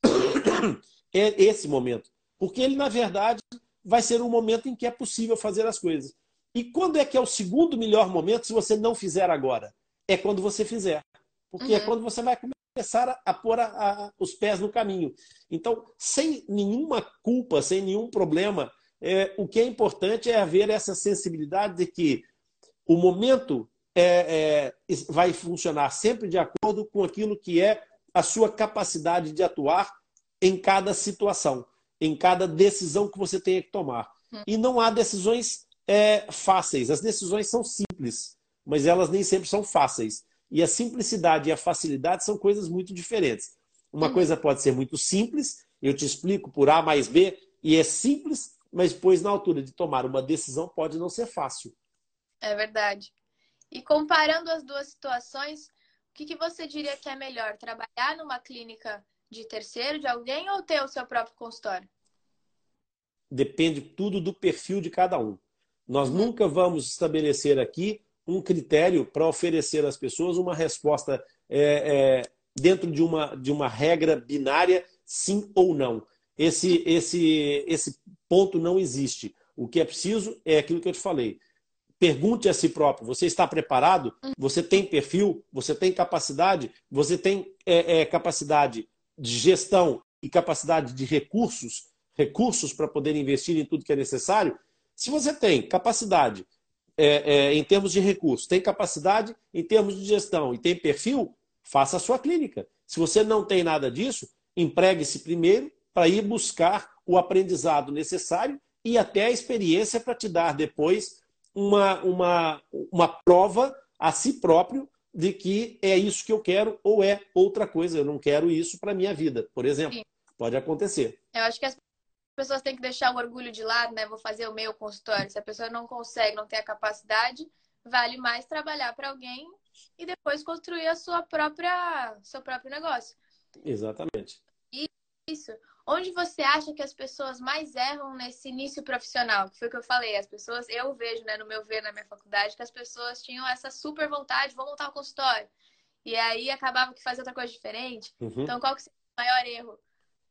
S2: é esse momento. Porque ele, na verdade, vai ser um momento em que é possível fazer as coisas. E quando é que é o segundo melhor momento se você não fizer agora? É quando você fizer. Porque é uhum. é quando você vai começar a, pôr a, a, os pés no caminho. Então, sem nenhuma culpa, sem nenhum problema, é, o que é importante é haver essa sensibilidade de que o momento é, é, vai funcionar sempre de acordo com aquilo que é a sua capacidade de atuar em cada situação, em cada decisão que você tenha que tomar. Hum. E não há decisões é, fáceis. As decisões são simples, mas elas nem sempre são fáceis. E a simplicidade e a facilidade são coisas muito diferentes. Uma hum. coisa pode ser muito simples, eu te explico por A mais B, e é simples, mas depois, na altura de tomar uma decisão, pode não ser fácil.
S1: É verdade. E comparando as duas situações, o que, que você diria que é melhor? Trabalhar numa clínica de terceiro, de alguém, ou ter o seu próprio consultório?
S2: Depende tudo do perfil de cada um. Nós uhum. nunca vamos estabelecer aqui um critério para oferecer às pessoas uma resposta é, é, dentro de uma, de uma regra binária, sim ou não. Esse, esse, esse ponto não existe. O que é preciso é aquilo que eu te falei. Pergunte a si próprio: você está preparado? Você tem perfil? Você tem capacidade? Você tem é, é, capacidade de gestão e capacidade de recursos? Recursos para poder investir em tudo que é necessário? Se você tem capacidade é, é, em termos de recursos, tem capacidade em termos de gestão e tem perfil, faça a sua clínica. Se você não tem nada disso, empregue-se primeiro para ir buscar o aprendizado necessário e até a experiência para te dar depois uma, uma, uma prova a si próprio de que é isso que eu quero ou é outra coisa. Eu não quero isso para a minha vida, por exemplo. Sim. Pode acontecer.
S1: Eu acho que as pessoas têm que deixar o orgulho de lado, né? Vou fazer o meu consultório. Se a pessoa não consegue, não tem a capacidade, vale mais trabalhar para alguém e depois construir a sua própria seu próprio negócio.
S2: Exatamente.
S1: Isso. Onde você acha que as pessoas mais erram nesse início profissional? Que foi o que eu falei, as pessoas, eu vejo, né, no meu ver na minha faculdade, que as pessoas tinham essa super vontade, vou montar um consultório. E aí acabava que fazia outra coisa diferente. Uhum. Então, qual que seria o maior erro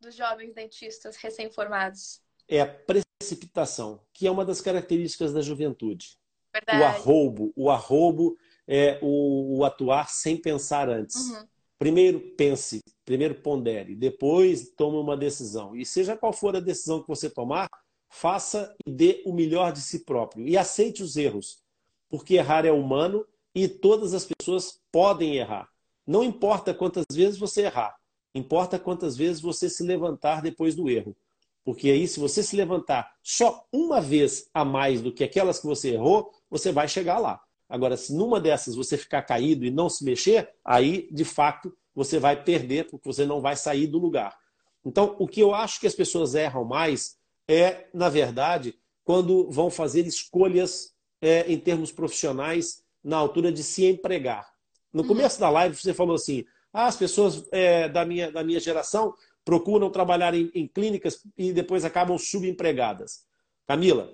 S1: dos jovens dentistas recém-formados?
S2: É a precipitação, que é uma das características da juventude. Verdade. O arrobo, o arrobo é o, o atuar sem pensar antes. Uhum. Primeiro pense, primeiro pondere, depois tome uma decisão. E seja qual for a decisão que você tomar, faça e dê o melhor de si próprio. E aceite os erros, porque errar é humano e todas as pessoas podem errar. Não importa quantas vezes você errar, importa quantas vezes você se levantar depois do erro. Porque aí, se você se levantar só uma vez a mais do que aquelas que você errou, você vai chegar lá. Agora, se numa dessas você ficar caído e não se mexer, aí, de fato, você vai perder, porque você não vai sair do lugar. Então, o que eu acho que as pessoas erram mais é, na verdade, quando vão fazer escolhas é, em termos profissionais na altura de se empregar. No uhum. começo da live, você falou assim: ah, as pessoas é, da, minha, da minha geração procuram trabalhar em, em clínicas e depois acabam subempregadas. Camila,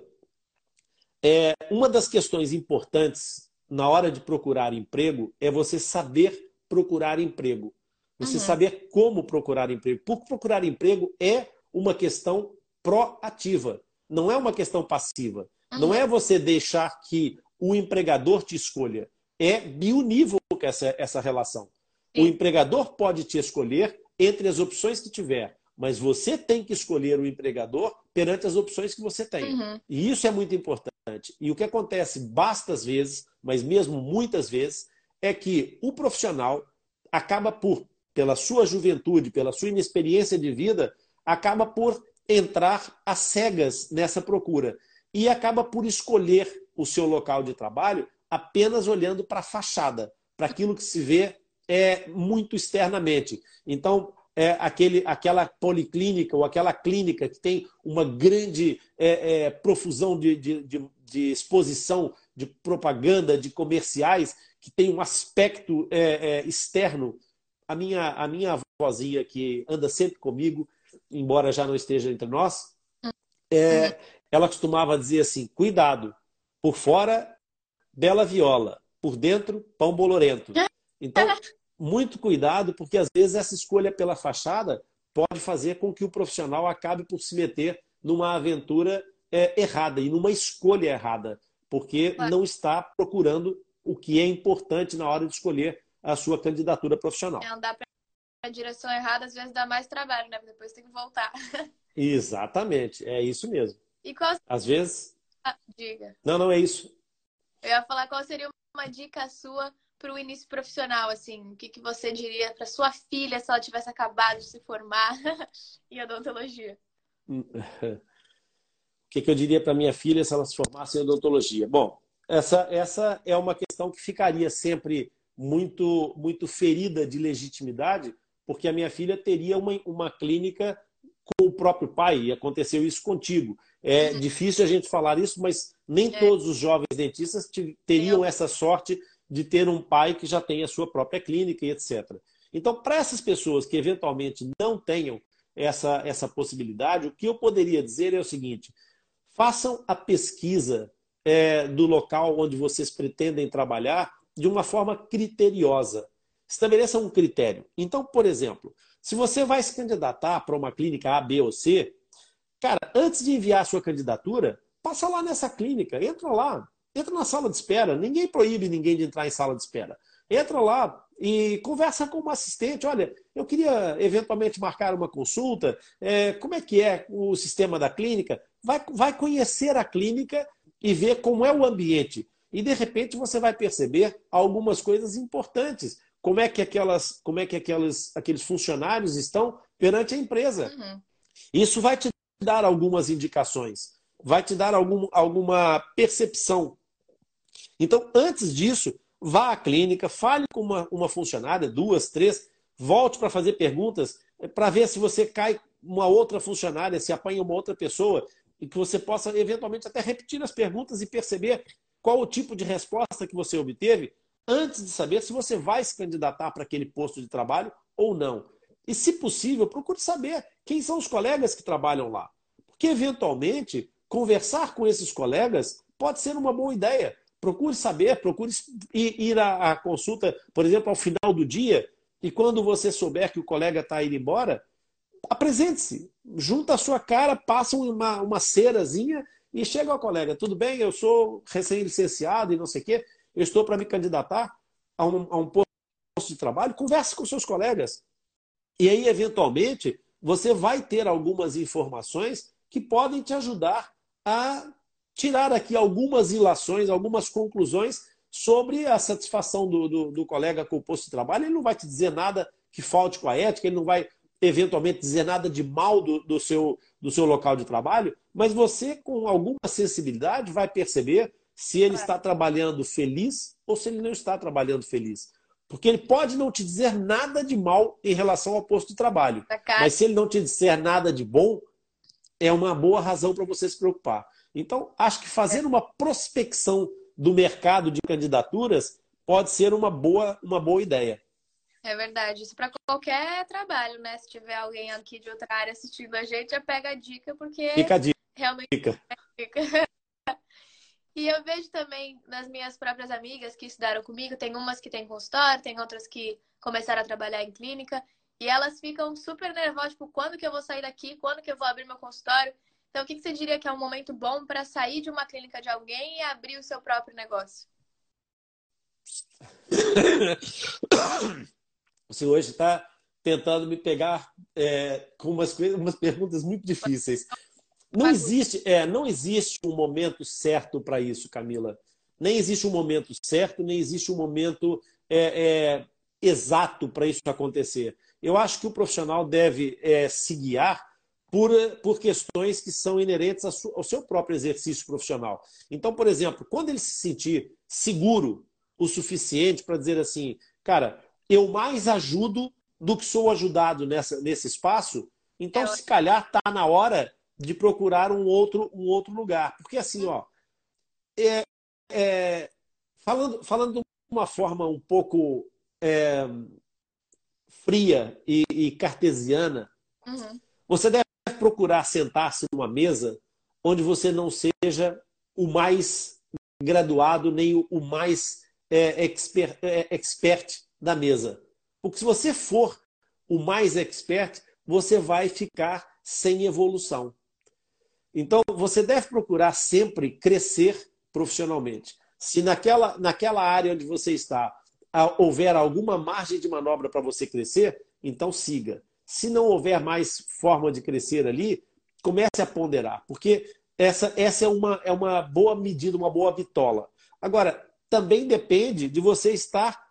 S2: é, uma das questões importantes na hora de procurar emprego é você saber procurar emprego. Você uhum. saber como procurar emprego. Porque procurar emprego é uma questão proativa, não é uma questão passiva. Uhum. Não é você deixar que o empregador te escolha. É bionívoco essa, essa relação. Sim. O empregador pode te escolher entre as opções que tiver, mas você tem que escolher o empregador perante as opções que você tem. Uhum. E isso é muito importante. E o que acontece bastas vezes, mas mesmo muitas vezes, é que o profissional acaba por, pela sua juventude, pela sua inexperiência de vida, acaba por entrar às cegas nessa procura e acaba por escolher o seu local de trabalho apenas olhando para a fachada, para aquilo que se vê é muito externamente. Então, é aquele, aquela policlínica ou aquela clínica que tem uma grande é, é, profusão de, de, de, de, exposição, de propaganda, de comerciais, que tem um aspecto é, é, externo. A minha, a minha avózinha, que anda sempre comigo, embora já não esteja entre nós, é, ela costumava dizer assim: cuidado, por fora, bela viola, por dentro, pão bolorento. Então, muito cuidado, porque às vezes essa escolha pela fachada pode fazer com que o profissional acabe por se meter numa aventura é, errada e numa escolha errada, porque não está procurando o que é importante na hora de escolher a sua candidatura profissional.
S1: Não dá para a direção errada, às vezes dá mais trabalho, né? Depois tem que voltar.
S2: Exatamente, é isso mesmo.
S1: E qual...
S2: Às vezes.
S1: Ah, diga.
S2: Não, não é isso.
S1: Eu ia falar qual seria uma dica sua para o início profissional, assim, o que, que você diria para sua filha se ela tivesse acabado de se formar em odontologia?
S2: O que, que eu diria para minha filha se ela se formasse em odontologia? Bom, essa, essa é uma questão que ficaria sempre muito, muito ferida de legitimidade, porque a minha filha teria uma, uma clínica com o próprio pai, e aconteceu isso contigo. É uhum. difícil a gente falar isso, mas nem é. todos os jovens dentistas teriam essa sorte de ter um pai que já tem a sua própria clínica e etc. Então, para essas pessoas que eventualmente não tenham essa, essa possibilidade, o que eu poderia dizer é o seguinte: façam a pesquisa é, do local onde vocês pretendem trabalhar de uma forma criteriosa. Estabeleçam um critério. Então, por exemplo, se você vai se candidatar para uma clínica A, B ou C, cara, antes de enviar a sua candidatura, passa lá nessa clínica, entra lá, entra na sala de espera. Ninguém proíbe ninguém de entrar em sala de espera. Entra lá e conversa com uma assistente. Olha, eu queria eventualmente marcar uma consulta. É, como é que é o sistema da clínica? Vai, vai conhecer a clínica e ver como é o ambiente. E de repente você vai perceber algumas coisas importantes. Como é que aquelas, como é que aquelas, aqueles funcionários estão perante a empresa? Uhum. Isso vai te dar algumas indicações, vai te dar algum, alguma percepção. Então, antes disso, vá à clínica, fale com uma, uma funcionária, duas, três, volte para fazer perguntas para ver se você cai uma outra funcionária, se apanha uma outra pessoa e que você possa eventualmente até repetir as perguntas e perceber qual o tipo de resposta que você obteve antes de saber se você vai se candidatar para aquele posto de trabalho ou não. E, se possível, procure saber quem são os colegas que trabalham lá. Porque, eventualmente, conversar com esses colegas pode ser uma boa ideia. Procure saber, procure ir à consulta, por exemplo, ao final do dia, e quando você souber que o colega está indo embora, apresente-se, junta a sua cara, passa uma, uma cerazinha e chega ao colega, tudo bem, eu sou recém-licenciado e não sei o quê, eu estou para me candidatar a um, a um posto de trabalho, converse com seus colegas. E aí, eventualmente, você vai ter algumas informações que podem te ajudar a tirar aqui algumas ilações, algumas conclusões sobre a satisfação do, do, do, colega com o posto de trabalho. Ele não vai te dizer nada que falte com a ética, ele não vai eventualmente dizer nada de mal do, do, seu, do seu local de trabalho, mas você, com alguma sensibilidade, vai perceber se ele está trabalhando feliz ou se ele não está trabalhando feliz. Porque ele pode não te dizer nada de mal em relação ao posto de trabalho. Mas se ele não te disser nada de bom, é uma boa razão para você se preocupar. Então, acho que fazer uma prospecção do mercado de candidaturas pode ser uma boa, uma boa ideia.
S1: É verdade. Isso para qualquer trabalho, né? Se tiver alguém aqui de outra área assistindo a gente, já pega a dica, porque
S2: Fica a dica.
S1: realmente dica. E eu vejo também nas minhas próprias amigas que estudaram comigo, tem umas que têm consultório, tem outras que começaram a trabalhar em clínica, e elas ficam super nervosas, tipo, quando que eu vou sair daqui? Quando que eu vou abrir meu consultório? Então, o que você diria que é um momento bom para sair de uma clínica de alguém e abrir o seu próprio negócio?
S2: Você hoje está tentando me pegar é, com umas, coisas, umas perguntas muito difíceis. Não existe, é, não existe um momento certo para isso, Camila. Nem existe um momento certo, nem existe um momento é, é, exato para isso acontecer. Eu acho que o profissional deve é, se guiar por, por questões que são inerentes ao seu próprio exercício profissional. Então, por exemplo, quando ele se sentir seguro o suficiente para dizer assim, cara, eu mais ajudo do que sou ajudado nessa, nesse espaço, então, é se calhar, está na hora de procurar um outro, um outro lugar. Porque, assim, ó, é, é, falando, falando de uma forma um pouco é, fria e, e cartesiana, uhum. você deve procurar sentar-se numa mesa onde você não seja o mais graduado nem o mais é, expert, é, expert da mesa. Porque se você for o mais expert, você vai ficar sem evolução. Então, você deve procurar sempre crescer profissionalmente. Se naquela, naquela área onde você está houver alguma margem de manobra para você crescer, então siga. Se não houver mais forma de crescer ali, comece a ponderar, porque essa, essa é, uma, é uma boa medida, uma boa bitola. Agora, também depende de você estar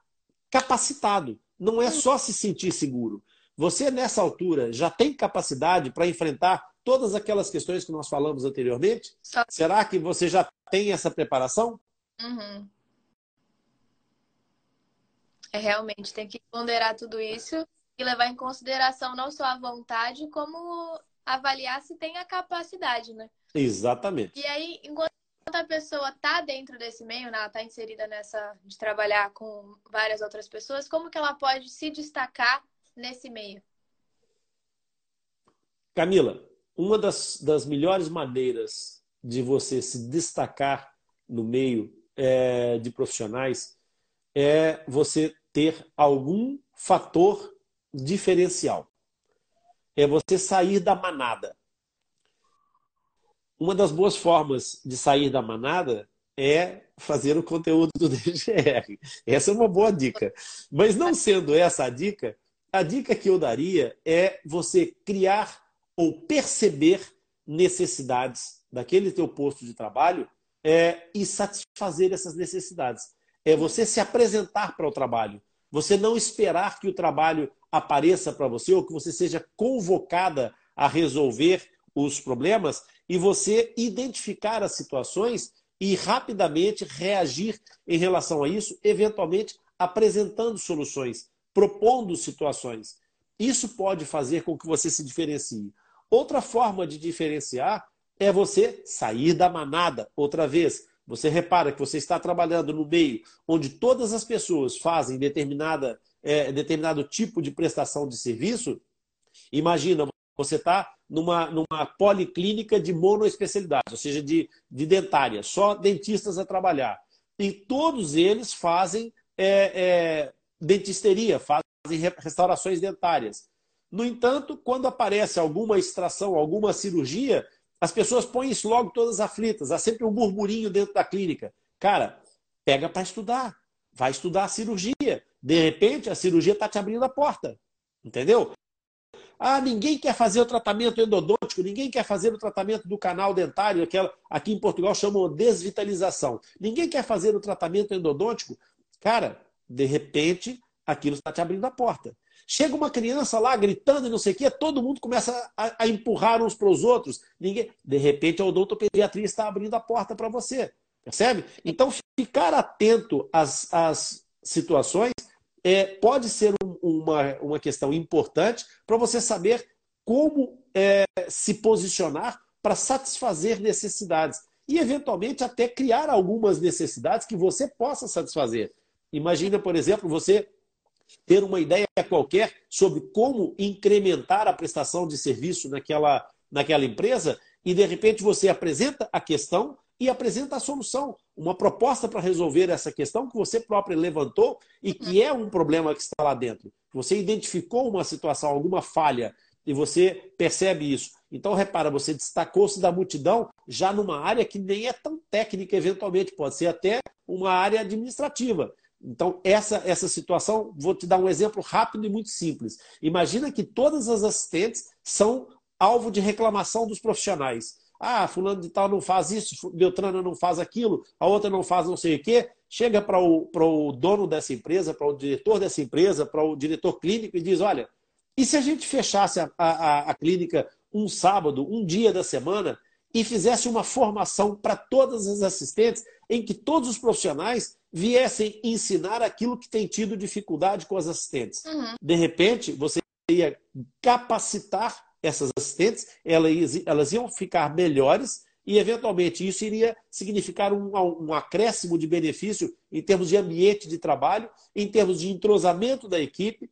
S2: capacitado. Não é só se sentir seguro. Você, nessa altura, já tem capacidade para enfrentar todas aquelas questões que nós falamos anteriormente? Só... Será que você já tem essa preparação?
S1: Uhum. É, realmente, tem que ponderar tudo isso levar em consideração não só a vontade, como avaliar se tem a capacidade, né?
S2: Exatamente.
S1: E aí, enquanto a pessoa está dentro desse meio, né, ela está inserida nessa de trabalhar com várias outras pessoas, como que ela pode se destacar nesse meio?
S2: Camila, uma das, das melhores maneiras de você se destacar no meio é, de profissionais é você ter algum fator diferencial. É você sair da manada. Uma das boas formas de sair da manada é fazer o conteúdo do DGR. Essa é uma boa dica. Mas não sendo essa a dica, a dica que eu daria é você criar ou perceber necessidades daquele teu posto de trabalho é, e satisfazer essas necessidades. É você se apresentar para o trabalho. Você não esperar que o trabalho apareça para você ou que você seja convocada a resolver os problemas e você identificar as situações e rapidamente reagir em relação a isso, eventualmente apresentando soluções, propondo situações. Isso pode fazer com que você se diferencie. Outra forma de diferenciar é você sair da manada. Outra vez, você repara que você está trabalhando no meio onde todas as pessoas fazem determinada, é, determinado tipo de prestação de serviço. Imagina, você está numa, numa policlínica de monoespecialidade, ou seja, de, de dentária, só dentistas a trabalhar. E todos eles fazem é, é, dentisteria, fazem restaurações dentárias. No entanto, quando aparece alguma extração, alguma cirurgia, as pessoas põem isso logo todas aflitas. Há sempre um murmurinho dentro da clínica. Cara, pega para estudar. Vai estudar a cirurgia. De repente, a cirurgia está te abrindo a porta. Entendeu? Ah, ninguém quer fazer o tratamento endodôntico, ninguém quer fazer o tratamento do canal dentário, aquela aqui em Portugal chamam desvitalização. Ninguém quer fazer o tratamento endodôntico. Cara, de repente, aquilo está te abrindo a porta. Chega uma criança lá gritando e não sei o quê, todo mundo começa a, a empurrar uns para os outros. Ninguém, de repente, a odontopediatria está abrindo a porta para você. Percebe? Então, ficar atento às, às situações é, pode ser um, uma, uma questão importante para você saber como é, se posicionar para satisfazer necessidades. E, eventualmente, até criar algumas necessidades que você possa satisfazer. Imagina, por exemplo, você ter uma ideia qualquer sobre como incrementar a prestação de serviço naquela, naquela empresa e, de repente, você apresenta a questão e apresenta a solução, uma proposta para resolver essa questão que você próprio levantou e que é um problema que está lá dentro. Você identificou uma situação, alguma falha e você percebe isso. Então, repara, você destacou-se da multidão já numa área que nem é tão técnica, eventualmente, pode ser até uma área administrativa. Então, essa, essa situação, vou te dar um exemplo rápido e muito simples. Imagina que todas as assistentes são alvo de reclamação dos profissionais. Ah, fulano de tal não faz isso, Beltrano não faz aquilo, a outra não faz não sei o quê. Chega para o, para o dono dessa empresa, para o diretor dessa empresa, para o diretor clínico e diz, olha, e se a gente fechasse a, a, a clínica um sábado, um dia da semana, e fizesse uma formação para todas as assistentes, em que todos os profissionais viessem ensinar aquilo que tem tido dificuldade com as assistentes. Uhum. De repente, você ia capacitar essas assistentes, elas, elas iam ficar melhores e, eventualmente, isso iria significar um, um acréscimo de benefício em termos de ambiente de trabalho, em termos de entrosamento da equipe,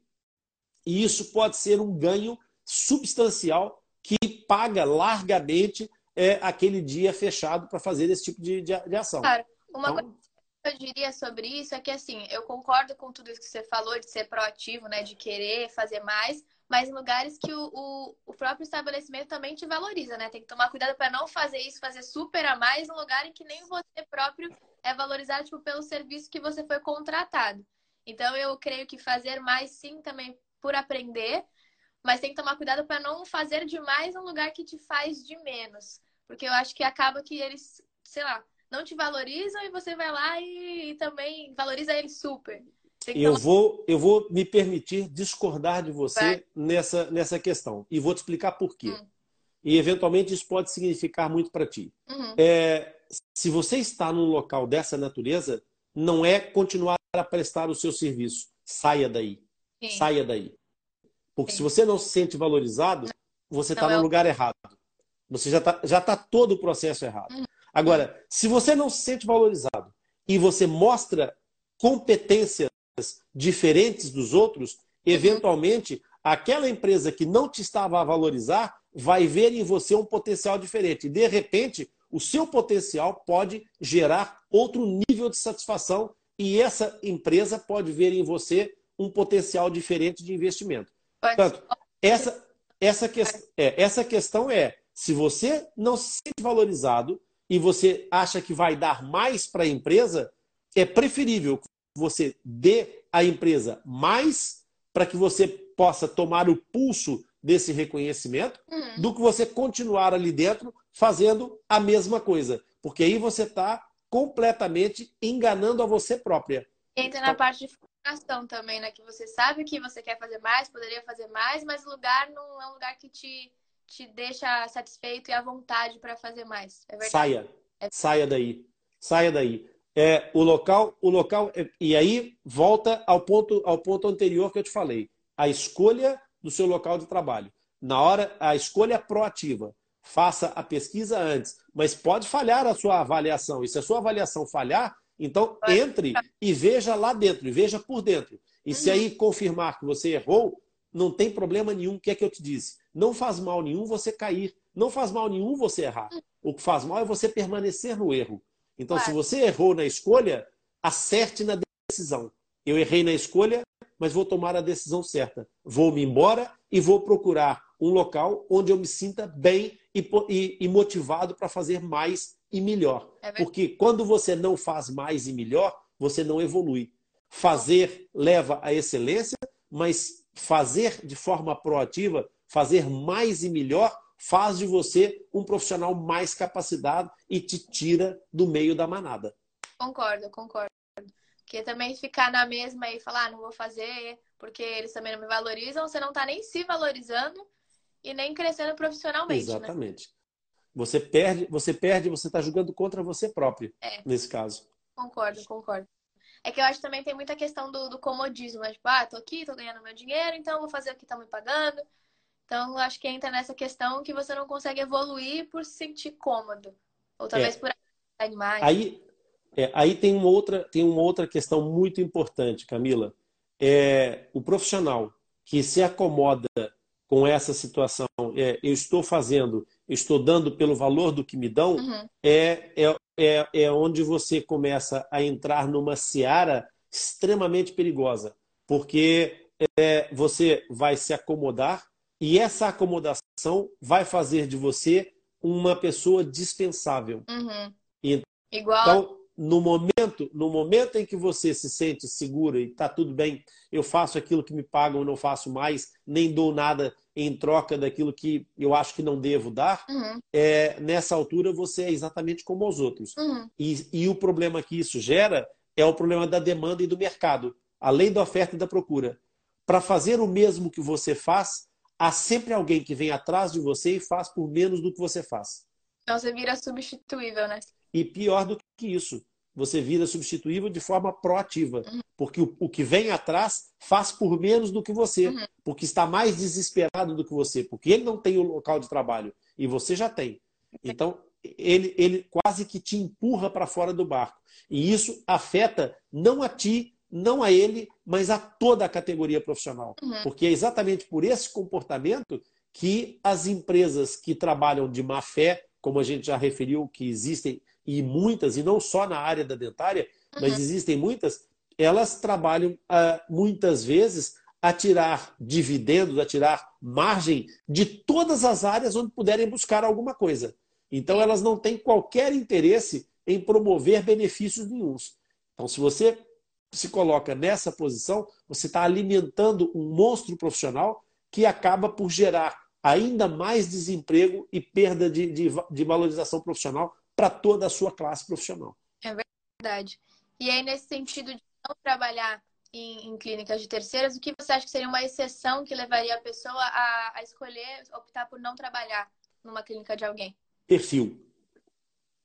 S2: e isso pode ser um ganho substancial que paga largamente é, aquele dia fechado para fazer esse tipo de, de, de ação.
S1: Claro. Uma então, coisa eu diria sobre isso é que, assim, eu concordo com tudo isso que você falou, de ser proativo, né, de querer fazer mais, mas em lugares que o, o, o, próprio estabelecimento também te valoriza, né? Tem que tomar cuidado para não fazer isso, fazer super a mais, no lugar em que nem você próprio é valorizado tipo, pelo serviço que você foi contratado. Então, eu creio que fazer mais, sim, também por aprender, mas tem que tomar cuidado para não fazer demais um lugar que te faz de menos. Porque eu acho que acaba que eles, sei lá, não te valorizam e você vai lá e, e também valoriza eles super.
S2: Eu vou, eu vou me permitir discordar de você nessa, nessa questão. E vou te explicar por quê. Hum. E, eventualmente, isso pode significar muito para ti. Uhum. É, se você está num local dessa natureza, não é continuar a prestar o seu serviço. Saia daí. Sim. Saia daí. Porque Sim. se você não se sente valorizado, você está no é lugar errado. Você já está já tá todo o processo errado. Uhum. Agora, se você não se sente valorizado e você mostra competências diferentes dos outros, uhum. eventualmente, aquela empresa que não te estava a valorizar vai ver em você um potencial diferente. De repente, o seu potencial pode gerar outro nível de satisfação e essa empresa pode ver em você um potencial diferente de investimento. Portanto, essa, essa, que, é, essa questão é: se você não se sente valorizado e você acha que vai dar mais para a empresa, é preferível que você dê à empresa mais para que você possa tomar o pulso desse reconhecimento uhum. do que você continuar ali dentro fazendo a mesma coisa. Porque aí você está completamente enganando a você própria.
S1: Entra na parte de frustração também, né? Que você sabe que você quer fazer mais, poderia fazer mais, mas o lugar não é um lugar que te, te deixa satisfeito e à vontade para fazer mais. É
S2: saia. É... Saia daí. Saia daí. É, o local, o local, é, e aí volta ao ponto, ao ponto anterior que eu te falei. A escolha do seu local de trabalho. Na hora, a escolha proativa. Faça a pesquisa antes, mas pode falhar a sua avaliação. E se a sua avaliação falhar, então entre e veja lá dentro, e veja por dentro. E se aí uhum. confirmar que você errou, não tem problema nenhum. O que é que eu te disse? Não faz mal nenhum você cair. Não faz mal nenhum você errar. O que faz mal é você permanecer no erro. Então, se você errou na escolha, acerte na decisão. Eu errei na escolha, mas vou tomar a decisão certa. Vou me embora e vou procurar um local onde eu me sinta bem e, e, e motivado para fazer mais e melhor. É Porque quando você não faz mais e melhor, você não evolui. Fazer leva à excelência, mas fazer de forma proativa, fazer mais e melhor, faz de você um profissional mais capacitado e te tira do meio da manada.
S1: Concordo, concordo. Porque também ficar na mesma e falar, ah, não vou fazer, porque eles também não me valorizam, você não está nem se valorizando e nem crescendo profissionalmente.
S2: Né? Exatamente. Né? Você perde, você perde, você está jogando contra você próprio, é. nesse caso.
S1: Concordo, concordo. É que eu acho que também tem muita questão do, do comodismo, né? Tipo, ah, tô aqui, tô ganhando meu dinheiro, então vou fazer o que estão me pagando. Então, acho que entra nessa questão que você não consegue evoluir por se sentir cômodo. Ou talvez é. por
S2: mais. Aí, é, aí tem uma outra, tem uma outra questão muito importante, Camila. É o profissional que se acomoda com essa situação, é, eu estou fazendo, eu estou dando pelo valor do que me dão, uhum. é, é, é, é onde você começa a entrar numa seara extremamente perigosa, porque é, você vai se acomodar e essa acomodação vai fazer de você uma pessoa dispensável.
S1: Uhum.
S2: Então, Igual no momento, no momento em que você se sente segura e está tudo bem, eu faço aquilo que me pagam, não faço mais, nem dou nada em troca daquilo que eu acho que não devo dar, uhum. é, nessa altura você é exatamente como os outros. Uhum. E, e o problema que isso gera é o problema da demanda e do mercado, além da oferta e da procura. Para fazer o mesmo que você faz, há sempre alguém que vem atrás de você e faz por menos do que você faz.
S1: Então você vira substituível, né?
S2: E pior do que isso, você vira substituível de forma proativa. Uhum. Porque o, o, que vem atrás faz por menos do que você. Uhum. Porque está mais desesperado do que você. Porque ele não tem o local de trabalho e você já tem. Então, ele, ele quase que te empurra para fora do barco. E isso afeta não a ti, não a ele, mas a toda a categoria profissional. Uhum. Porque é exatamente por esse comportamento que as empresas que trabalham de má fé, como a gente já referiu, que existem e muitas, e não só na área da dentária, uhum. mas existem muitas, elas trabalham ah, muitas vezes a tirar dividendos, a tirar margem de todas as áreas onde puderem buscar alguma coisa. Então elas não têm qualquer interesse em promover benefícios nenhums. Então, se você se coloca nessa posição, você está alimentando um monstro profissional que acaba por gerar ainda mais desemprego e perda de, de, de valorização profissional para toda a sua classe profissional.
S1: É verdade. E aí, nesse sentido de não trabalhar em, em, clínicas de terceiras, o que você acha que seria uma exceção que levaria a pessoa a, a escolher, optar por não trabalhar numa clínica de alguém?
S2: Perfil.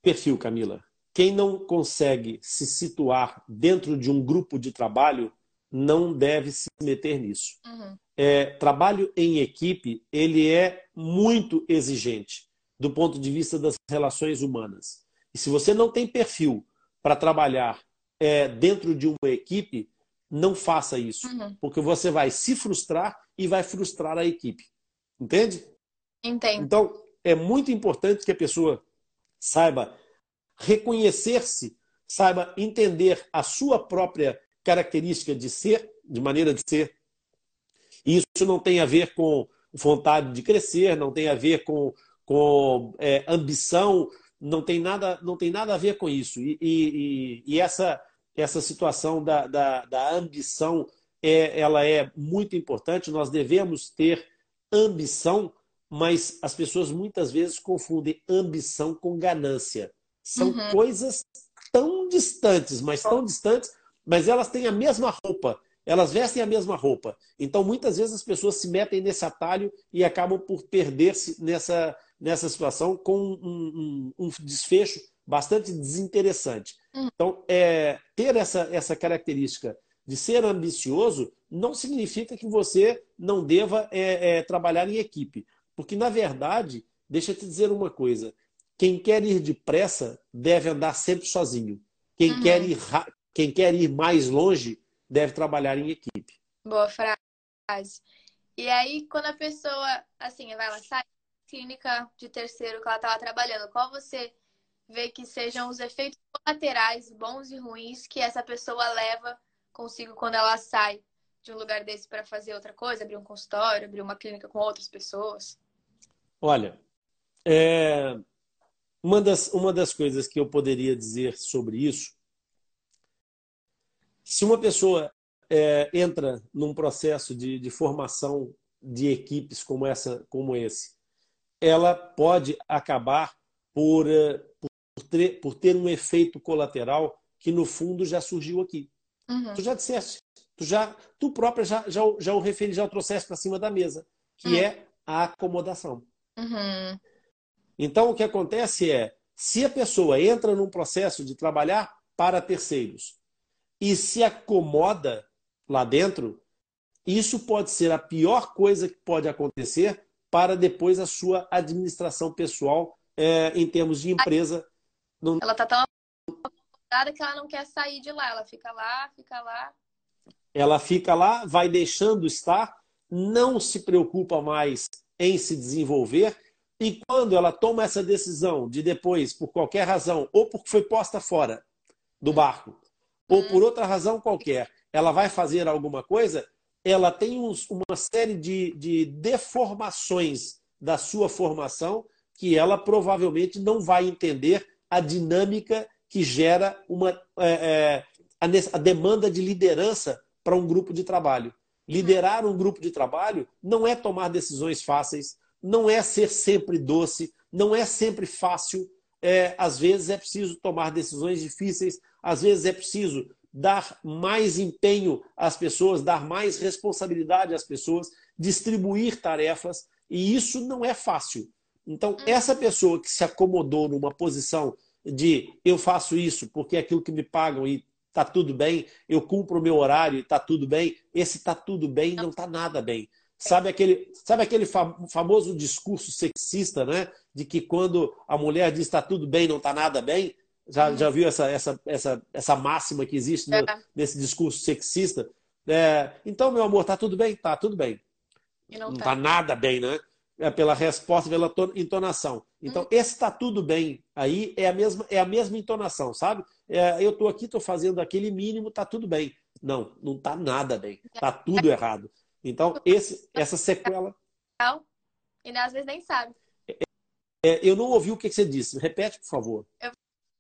S2: Perfil, Camila. Quem não consegue se situar dentro de um grupo de trabalho não deve se meter nisso. Uhum. É, trabalho em equipe ele é muito exigente do ponto de vista das relações humanas. E se você não tem perfil para trabalhar é, dentro de uma equipe, não faça isso, uhum. porque você vai se frustrar e vai frustrar a equipe. Entende?
S1: Entendo.
S2: Então, é muito importante que a pessoa saiba reconhecer-se, saiba entender a sua própria característica de ser, de maneira de ser. Isso não tem a ver com vontade de crescer, não tem a ver com, com é, ambição, não tem, nada, não tem nada a ver com isso. E, e, e essa essa situação da, da, da ambição é, ela é muito importante. Nós devemos ter ambição, mas as pessoas muitas vezes confundem ambição com ganância. São uhum. coisas tão distantes, mas tão distantes, mas elas têm a mesma roupa. Elas vestem a mesma roupa. Então, muitas vezes as pessoas se metem nesse atalho e acabam por perder-se nessa, nessa situação com um, um, um desfecho bastante desinteressante. Hum. Então, é, ter essa, essa característica de ser ambicioso não significa que você não deva é, é, trabalhar em equipe. Porque, na verdade, deixa eu te dizer uma coisa: quem quer ir depressa deve andar sempre sozinho. Quem, uhum. quer, ir, quem quer ir mais longe deve trabalhar em equipe.
S1: Boa frase. E aí, quando a pessoa, assim, vai lá, sai da clínica de terceiro que ela estava trabalhando, qual você ver que sejam os efeitos colaterais, bons e ruins, que essa pessoa leva consigo quando ela sai de um lugar desse para fazer outra coisa, abrir um consultório, abrir uma clínica com outras pessoas?
S2: Olha, é... uma, das, uma das coisas que eu poderia dizer sobre isso, se uma pessoa é, entra num processo de, de formação de equipes como, essa, como esse, ela pode acabar por, é, por ter, por ter um efeito colateral que no fundo já surgiu aqui. Uhum. Tu já disseste, tu já, tu própria já, já, já o referi, já o trouxeste para cima da mesa, que uhum. é a acomodação. Uhum. Então o que acontece é, se a pessoa entra num processo de trabalhar para terceiros e se acomoda lá dentro, isso pode ser a pior coisa que pode acontecer para depois a sua administração pessoal é, em termos de empresa.
S1: Ela tá tão acomodada que ela não quer sair de lá. Ela fica lá, fica lá.
S2: Ela fica lá, vai deixando estar, não se preocupa mais em se desenvolver. E quando ela toma essa decisão de depois, por qualquer razão, ou porque foi posta fora do barco, ou hum. por outra razão qualquer, ela vai fazer alguma coisa, ela tem uns, uma série de, de deformações da sua formação que ela provavelmente não vai entender a dinâmica que gera uma, é, é, a, a demanda de liderança para um grupo de trabalho. Liderar um grupo de trabalho não é tomar decisões fáceis, não é ser sempre doce, não é sempre fácil. É, às vezes é preciso tomar decisões difíceis, às vezes é preciso dar mais empenho às pessoas, dar mais responsabilidade às pessoas, distribuir tarefas, e isso não é fácil. Então, essa pessoa que se acomodou numa posição de eu faço isso porque é aquilo que me pagam e tá tudo bem, eu cumpro o meu horário e tá tudo bem, esse tá tudo bem não tá nada bem. Sabe aquele, sabe aquele famoso discurso sexista, né? De que quando a mulher diz está tudo bem, não está nada bem? Já, já viu essa, essa, essa, essa máxima que existe no, é. nesse discurso sexista? É, então, meu amor, tá tudo bem? Tá tudo bem. não, não tá. tá nada bem, né? é, pela resposta, pela entonação. Então, hum. esse está tudo bem aí é a mesma, é a mesma entonação, sabe? É, eu estou aqui, estou fazendo aquele mínimo, está tudo bem. Não, não está nada bem. Está tudo errado. Então, esse, essa sequela.
S1: E às vezes nem sabe.
S2: É, eu não ouvi o que você disse. Repete, por favor.
S1: Eu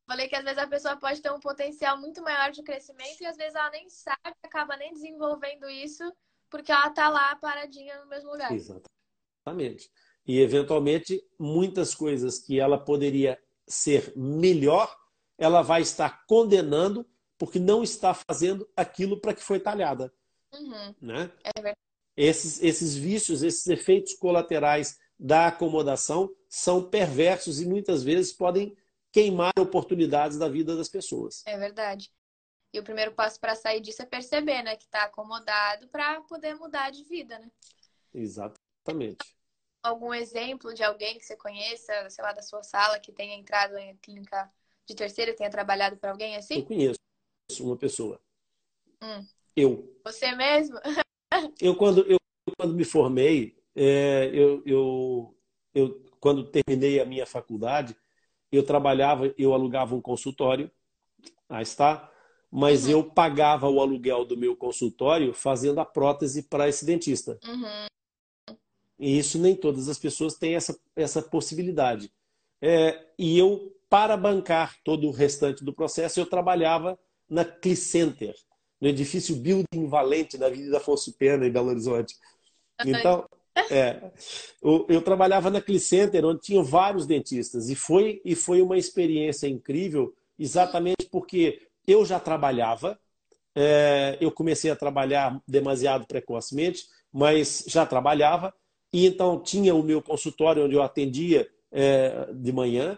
S1: falei que às vezes a pessoa pode ter um potencial muito maior de crescimento e às vezes ela nem sabe, acaba nem desenvolvendo isso, porque ela está lá paradinha no mesmo lugar.
S2: Exatamente. E, eventualmente, muitas coisas que ela poderia ser melhor, ela vai estar condenando porque não está fazendo aquilo para que foi talhada. Uhum. Né? É esses, esses vícios, esses efeitos colaterais da acomodação são perversos e muitas vezes podem queimar oportunidades da vida das pessoas.
S1: É verdade. E o primeiro passo para sair disso é perceber, né, que está acomodado para poder mudar de vida, né?
S2: Exatamente.
S1: Algum exemplo de alguém que você conheça, sei lá, da sua sala, que tenha entrado em clínica de terceiro e tenha trabalhado para alguém assim?
S2: Eu conheço uma pessoa. Hum. Eu.
S1: Você mesmo?
S2: eu, quando, eu, quando me formei, é, eu, eu, eu, quando terminei a minha faculdade, eu trabalhava, eu alugava um consultório, aí está, mas uhum. eu pagava o aluguel do meu consultório fazendo a prótese para esse dentista. Uhum. E isso nem todas as pessoas têm essa, essa possibilidade. É, e eu, para bancar todo o restante do processo, eu trabalhava na Clicenter, no edifício Building Valente, na Avenida Afonso Pena, em Belo Horizonte. Então, é, eu, eu, trabalhava na Clicenter, onde tinha vários dentistas, e foi, e foi uma experiência incrível, exatamente porque eu já trabalhava, é, eu comecei a trabalhar demasiado precocemente, mas já trabalhava, e então tinha o meu consultório onde eu atendia é, de manhã.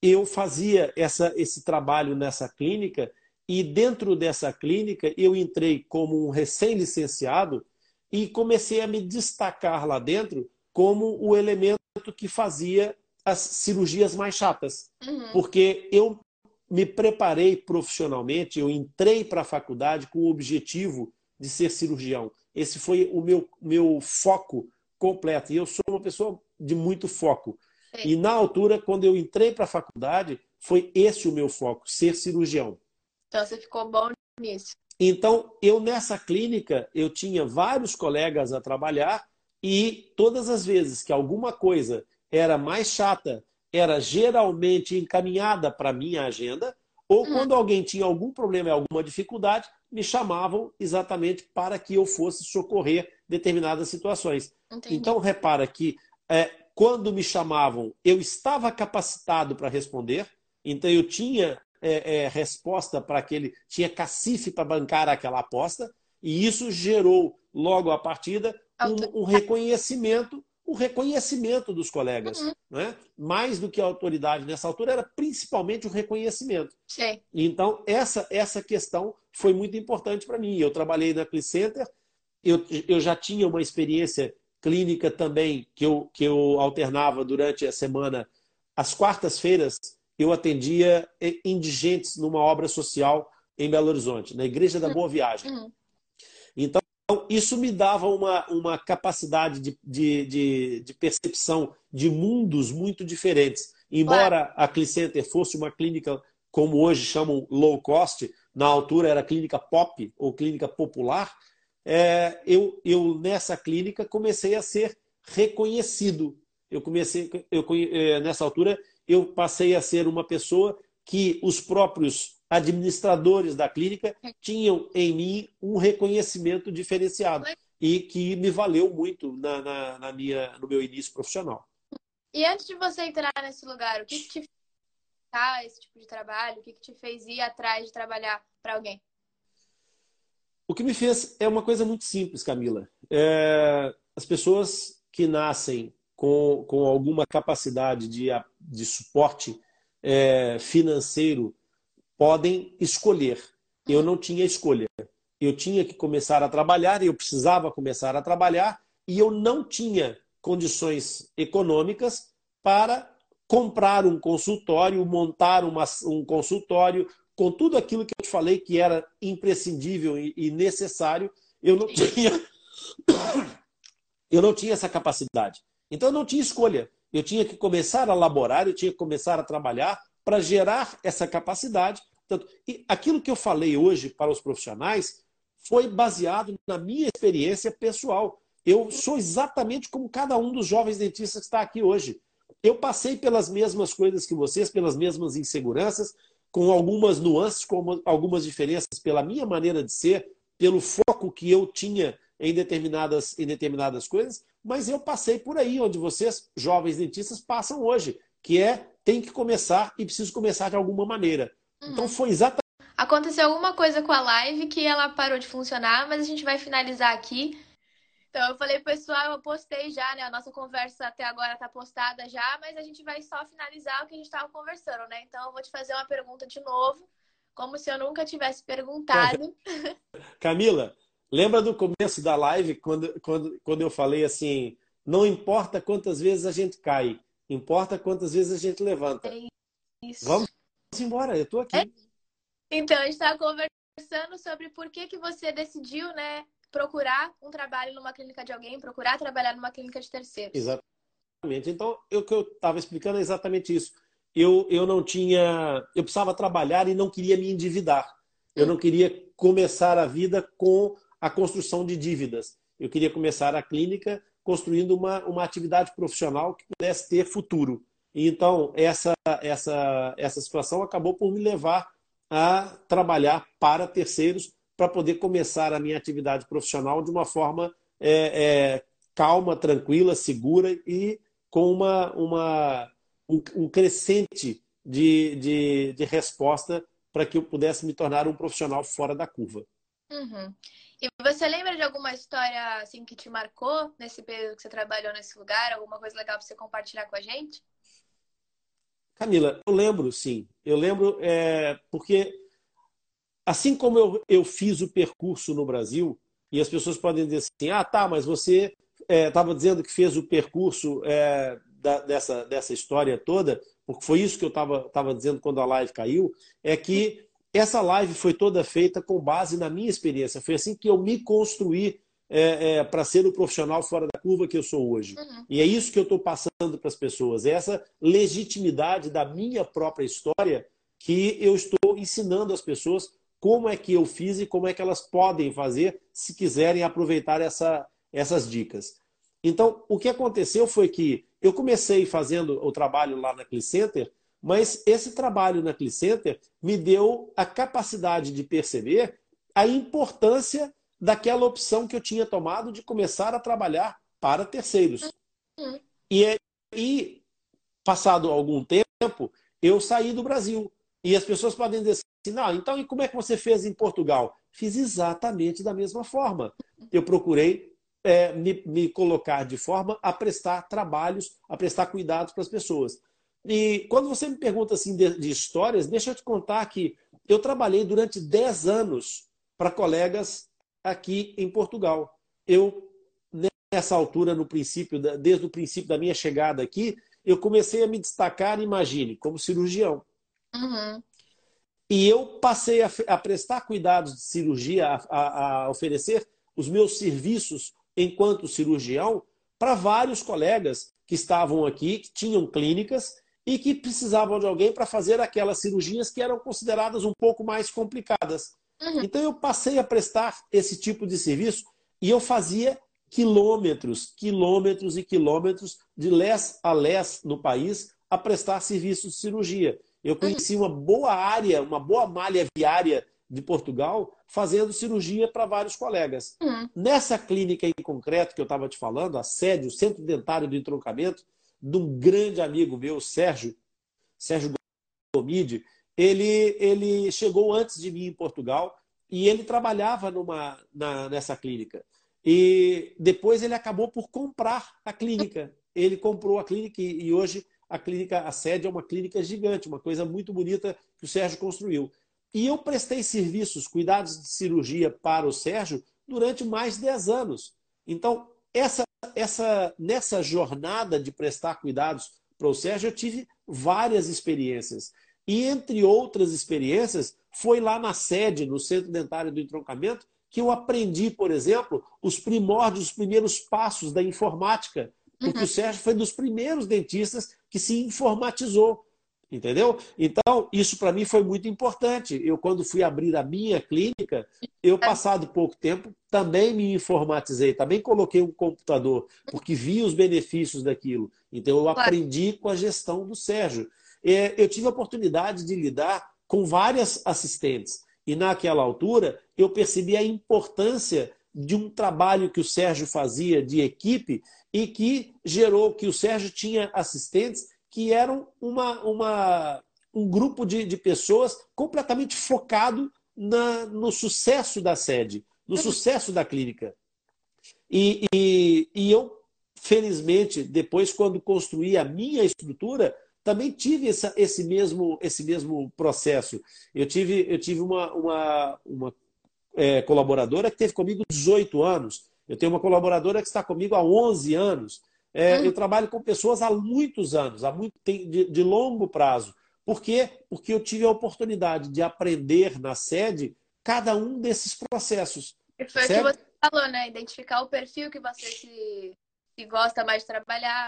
S2: Eu fazia essa, esse trabalho nessa clínica, e dentro dessa clínica eu entrei como um recém-licenciado e comecei a me destacar lá dentro como o elemento que fazia as cirurgias mais chatas. Uhum. Porque eu me preparei profissionalmente, eu entrei para a faculdade com o objetivo de ser cirurgião. Esse foi o meu, meu foco completo. E eu sou uma pessoa de muito foco. Sim. E na altura, quando eu entrei para a faculdade, foi esse o meu foco, ser cirurgião.
S1: Então você ficou bom nisso.
S2: Então, eu nessa clínica, eu tinha vários colegas a trabalhar e todas as vezes que alguma coisa era mais chata era geralmente encaminhada para minha agenda, ou hum. quando alguém tinha algum problema, alguma dificuldade, me chamavam exatamente para que eu fosse socorrer determinadas situações. Entendi. Então, repara que é, quando me chamavam, eu estava capacitado para responder, então eu tinha é, é, resposta para aquele, tinha cacife para bancar aquela aposta, e isso gerou, logo a partida, um, um reconhecimento o reconhecimento dos colegas. Uhum. Né? Mais do que a autoridade nessa altura, era principalmente o reconhecimento.
S1: Sim.
S2: Então, essa, essa questão foi muito importante para mim. Eu trabalhei na Clicenter, eu, eu já tinha uma experiência clínica também, que eu, que eu alternava durante a semana. Às quartas-feiras, eu atendia indigentes numa obra social em Belo Horizonte, na Igreja da uhum. Boa Viagem. Uhum. Então, isso me dava uma, uma capacidade de, de, de, de percepção de mundos muito diferentes. Embora a Clicenter fosse uma clínica, como hoje chamam low cost, na altura era clínica pop ou clínica popular, é, eu, eu nessa clínica comecei a ser reconhecido. Eu comecei, eu, é, nessa altura, eu passei a ser uma pessoa que os próprios administradores da clínica tinham em mim um reconhecimento diferenciado e que me valeu muito na, na, na minha, no meu início profissional.
S1: E antes de você entrar nesse lugar, o que, que te fez esse tipo de trabalho? O que, que te fez ir atrás de trabalhar para alguém?
S2: O que me fez é uma coisa muito simples, Camila. É, as pessoas que nascem com, com alguma capacidade de, de suporte é, financeiro podem escolher. Eu não tinha escolha. Eu tinha que começar a trabalhar, eu precisava começar a trabalhar e eu não tinha condições econômicas para comprar um consultório, montar uma, um consultório, com tudo aquilo que eu te falei que era imprescindível e, e necessário, eu não tinha eu não tinha essa capacidade. Então eu não tinha escolha. Eu tinha que começar a elaborar, eu tinha que começar a trabalhar para gerar essa capacidade. Portanto, aquilo que eu falei hoje para os profissionais foi baseado na minha experiência pessoal. Eu sou exatamente como cada um dos jovens dentistas que está aqui hoje. Eu passei pelas mesmas coisas que vocês, pelas mesmas inseguranças, com algumas nuances, com algumas diferenças pela minha maneira de ser, pelo foco que eu tinha em determinadas, em determinadas coisas, mas eu passei por aí onde vocês, jovens dentistas, passam hoje, que é tem que começar e preciso começar de alguma maneira. Então, uhum. Então foi exatamente.
S1: Aconteceu alguma coisa com a live que ela parou de funcionar, mas a gente vai finalizar aqui. Então eu falei, pessoal, eu postei já, né? A nossa conversa até agora tá postada já, mas a gente vai só finalizar o que a gente estava conversando, né? Então eu vou te fazer uma pergunta de novo, como se eu nunca tivesse perguntado.
S2: Camila, lembra do começo da live, quando, quando, quando eu falei assim, não importa quantas vezes a gente cai, importa quantas vezes a gente levanta. É isso. Vamos embora, eu tô aqui. É.
S1: Então, a gente está conversando sobre por que, que você decidiu, né, procurar um trabalho numa clínica de alguém, procurar trabalhar numa clínica de terceiros.
S2: Exatamente. Então, o que eu estava explicando é exatamente isso. Eu, eu não tinha. Eu precisava trabalhar e não queria me endividar. Eu não queria começar a vida com a construção de dívidas. Eu queria começar a clínica construindo uma, uma atividade profissional que pudesse ter futuro. Então, essa, essa, essa situação acabou por me levar a trabalhar para terceiros para poder começar a minha atividade profissional de uma forma é, é, calma, tranquila, segura e com uma, uma, um, um crescente de, de, de resposta para que eu pudesse me tornar um profissional fora da curva.
S1: Uhum. E você lembra de alguma história assim que te marcou nesse período que você trabalhou nesse lugar? Alguma coisa legal para você compartilhar com a gente?
S2: Camila, eu lembro, sim. Eu lembro é, porque Assim como eu, eu fiz o percurso no Brasil, e as pessoas podem dizer assim: ah, tá, mas você estava é, dizendo que fez o percurso é, da, dessa, dessa história toda, porque foi isso que eu estava dizendo quando a live caiu, é que essa live foi toda feita com base na minha experiência. Foi assim que eu me construí é, é, para ser o profissional fora da curva que eu sou hoje. Uhum. E é isso que eu estou passando para as pessoas, é essa legitimidade da minha própria história que eu estou ensinando às pessoas como é que eu fiz e como é que elas podem fazer se quiserem aproveitar essa, essas dicas. Então, o que aconteceu foi que eu comecei fazendo o trabalho lá na Clicenter, mas esse trabalho na Clicenter me deu a capacidade de perceber a importância daquela opção que eu tinha tomado de começar a trabalhar para terceiros. Uhum. E, e passado algum tempo, eu saí do Brasil. E as pessoas podem dizer assim, não, então e como é que você fez em Portugal? Fiz exatamente da mesma forma. Eu procurei é, me, me, colocar de forma a prestar trabalhos, a prestar cuidados para as pessoas. E quando você me pergunta assim de, de histórias, deixa eu te contar que eu trabalhei durante 10 anos para colegas aqui em Portugal. Eu, nessa altura, no princípio, desde o princípio da minha chegada aqui, eu comecei a me destacar, imagine, como cirurgião. Uhum. E eu passei a, a, prestar cuidados de cirurgia, a, a, a oferecer os meus serviços enquanto cirurgião para vários colegas que estavam aqui, que tinham clínicas e que precisavam de alguém para fazer aquelas cirurgias que eram consideradas um pouco mais complicadas. Uhum. Então eu passei a prestar esse tipo de serviço e eu fazia quilômetros, quilômetros e quilômetros de les a les no país a prestar serviços de cirurgia. Eu conheci uma boa área, uma boa malha viária de Portugal, fazendo cirurgia para vários colegas. Uhum. Nessa clínica em concreto que eu estava te falando, a sede, o Centro Dentário do Entroncamento, de um grande amigo meu, Sérgio, Sérgio Gomide, ele, ele chegou antes de mim em Portugal e ele trabalhava numa, na, nessa clínica. E depois ele acabou por comprar a clínica. Ele comprou a clínica e, e hoje a clínica, a sede é uma clínica gigante, uma coisa muito bonita que o Sérgio construiu. E eu prestei serviços, cuidados de cirurgia para o Sérgio durante mais de 10 anos. Então, essa, essa, nessa jornada de prestar cuidados para o Sérgio, eu tive várias experiências. E, entre outras experiências, foi lá na sede, no Centro Dentário do Entroncamento, que eu aprendi, por exemplo, os primórdios, os primeiros passos da informática. Porque uhum. o Sérgio foi dos primeiros dentistas que se informatizou. Entendeu? Então, isso para mim foi muito importante. Eu, quando fui abrir a minha clínica, eu, passado pouco tempo, também me informatizei, também coloquei um computador, porque vi os benefícios daquilo. Então, eu aprendi com a gestão do Sérgio. É, eu tive a oportunidade de lidar com várias assistentes. E naquela altura, eu percebi a importância de um trabalho que o Sérgio fazia de equipe e que gerou que o Sérgio tinha assistentes que eram uma, uma, um grupo de, de pessoas completamente focado na, no sucesso da sede, no uhum. sucesso da clínica. E, e, e, eu, felizmente, depois, quando construí a minha estrutura, também tive essa, esse, mesmo, esse mesmo processo. Eu tive, eu tive uma, uma, uma é, colaboradora que teve comigo 18 anos. Eu tenho uma colaboradora que está comigo há 11 anos. É, hum. Eu trabalho com pessoas há muitos anos, há muito de, de longo prazo. Por quê? Porque eu tive a oportunidade de aprender na sede cada um desses processos.
S1: E foi o que você falou, né? Identificar o perfil que você se, se gosta mais de trabalhar.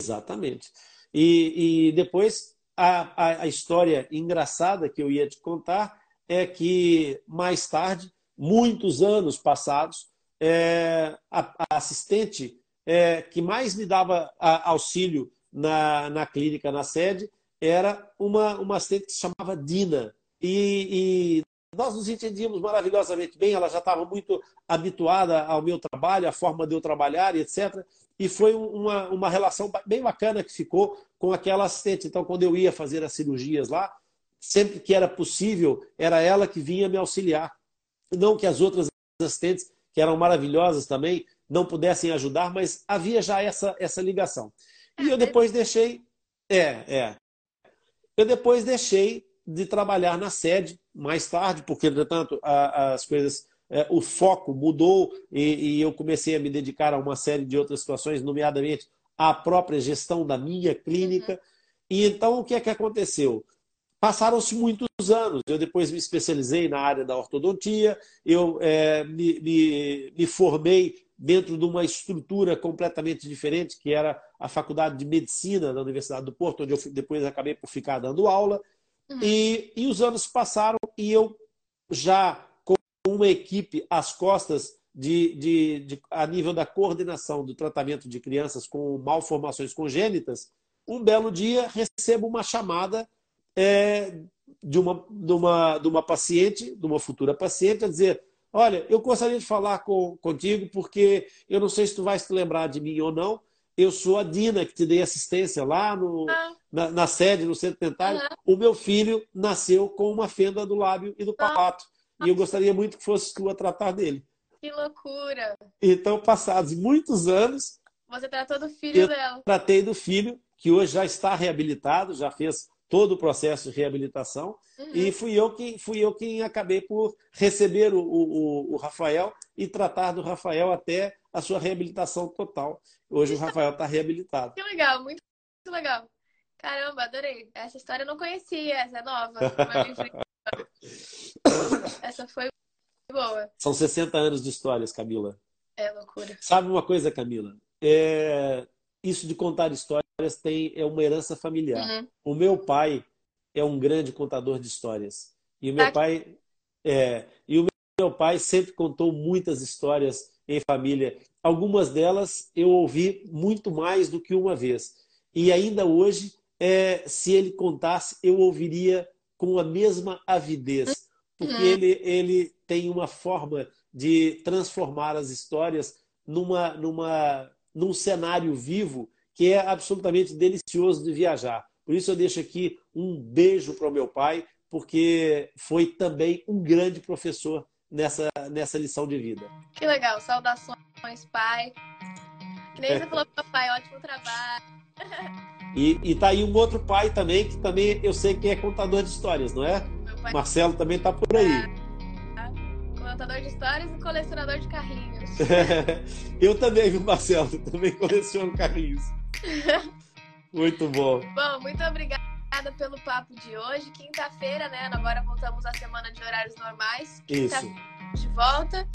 S2: Exatamente. E, e depois, a, a, a história engraçada que eu ia te contar é que mais tarde, muitos anos passados, é, a, a, assistente é, que mais me dava auxílio na, na clínica, na sede, era uma, uma assistente que se chamava Dina. E, e nós nos entendíamos maravilhosamente bem, ela já estava muito habituada ao meu trabalho, à forma de eu trabalhar, etc. E foi uma, uma relação bem bacana que ficou com aquela assistente. Então, quando eu ia fazer as cirurgias lá, sempre que era possível, era ela que vinha me auxiliar. Não que as outras assistentes, que eram maravilhosas também, não pudessem ajudar, mas havia já essa, essa ligação. E eu depois deixei. É, é. Eu depois deixei de trabalhar na sede mais tarde, porque, entretanto, as coisas, é, o foco mudou e, e, eu comecei a me dedicar a uma série de outras situações, nomeadamente à própria gestão da minha clínica. Uhum. E então, o que é que aconteceu? Passaram-se muitos anos. Eu depois me especializei na área da ortodontia, eu é, me, me, me formei dentro de uma estrutura completamente diferente, que era a Faculdade de Medicina da Universidade do Porto, onde eu depois acabei por ficar dando aula. Uhum. E, e os anos passaram e eu já com uma equipe às costas de, de, de, a nível da coordenação do tratamento de crianças com malformações congênitas, um belo dia recebo uma chamada é, de, uma, de, uma, de uma paciente, de uma futura paciente, a dizer: Olha, eu gostaria de falar com, contigo porque eu não sei se tu vais te lembrar de mim ou não, eu sou a Dina, que te dei assistência lá no, ah. na, na, sede, no centro dentário. Uhum. O meu filho nasceu com uma fenda do lábio e do palato. Ah. E eu gostaria muito que fosse tu a tratar dele.
S1: Que loucura!
S2: Então, passados muitos anos.
S1: Você tratou do filho dela.
S2: Tratei do filho, que hoje já está reabilitado, já fez todo o processo de reabilitação. Uhum. E fui eu, quem, fui eu quem acabei por receber o, o, o Rafael e tratar do Rafael até a sua reabilitação total. Hoje o Rafael está reabilitado.
S1: Que legal, muito, muito legal. Caramba, adorei. Essa história eu não conhecia, essa é nova. essa foi boa.
S2: São 60 anos de histórias, Camila.
S1: É loucura.
S2: Sabe uma coisa, Camila? É... Isso de contar histórias tem... é uma herança familiar. Uhum. O meu pai é um grande contador de histórias. E o meu tá. pai é... e o meu pai sempre contou muitas histórias em família. Algumas delas eu ouvi muito mais do que uma vez. E ainda hoje, é, se ele contasse, eu ouviria com a mesma avidez, porque uhum. ele, ele tem uma forma de transformar as histórias numa, numa, num cenário vivo que é absolutamente delicioso de viajar. Por isso eu deixo aqui um beijo para o meu pai, porque foi também um grande professor nessa, nessa lição de vida.
S1: Que legal, saudações, pai. Nem você falou pai, ótimo trabalho.
S2: E, e tá aí um outro pai também, que também eu sei que é contador de histórias, não é? Marcelo também tá por aí.
S1: É, contador de histórias e colecionador de carrinhos.
S2: eu também, viu, Marcelo? Também coleciono carrinhos. Muito bom.
S1: Bom, muito obrigada pelo papo de hoje. Quinta-feira, né? Agora voltamos à semana de horários normais. Quinta
S2: Isso.
S1: de volta.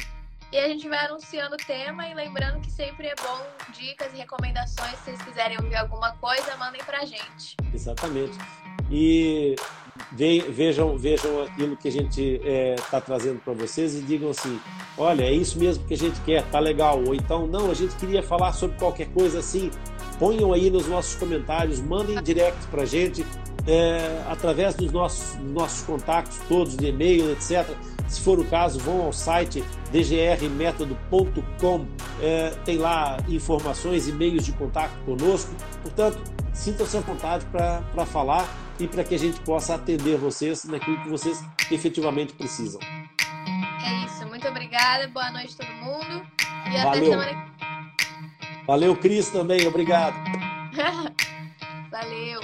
S1: E a gente vai anunciando o tema e lembrando que sempre é bom dicas e recomendações. Se vocês quiserem ouvir alguma coisa, mandem pra gente.
S2: Exatamente. E vejam, vejam aquilo que a gente está é, tá trazendo para vocês e digam assim: olha, é isso mesmo que a gente quer, tá legal. Ou então, não, a gente queria falar sobre qualquer coisa assim. Ponham aí nos nossos comentários, mandem direct para a gente, é, através dos nossos, nossos contatos todos, de e-mail, etc. Se for o caso, vão ao site dgrmetodo.com, é, tem lá informações e meios de contato conosco. Portanto, sinta-se à vontade para falar e para que a gente possa atender vocês naquilo que vocês efetivamente precisam.
S1: É isso. Muito obrigada. Boa noite a todo mundo. E
S2: Valeu.
S1: até semana que
S2: Valeu, Cris, também. Obrigado.
S1: Valeu.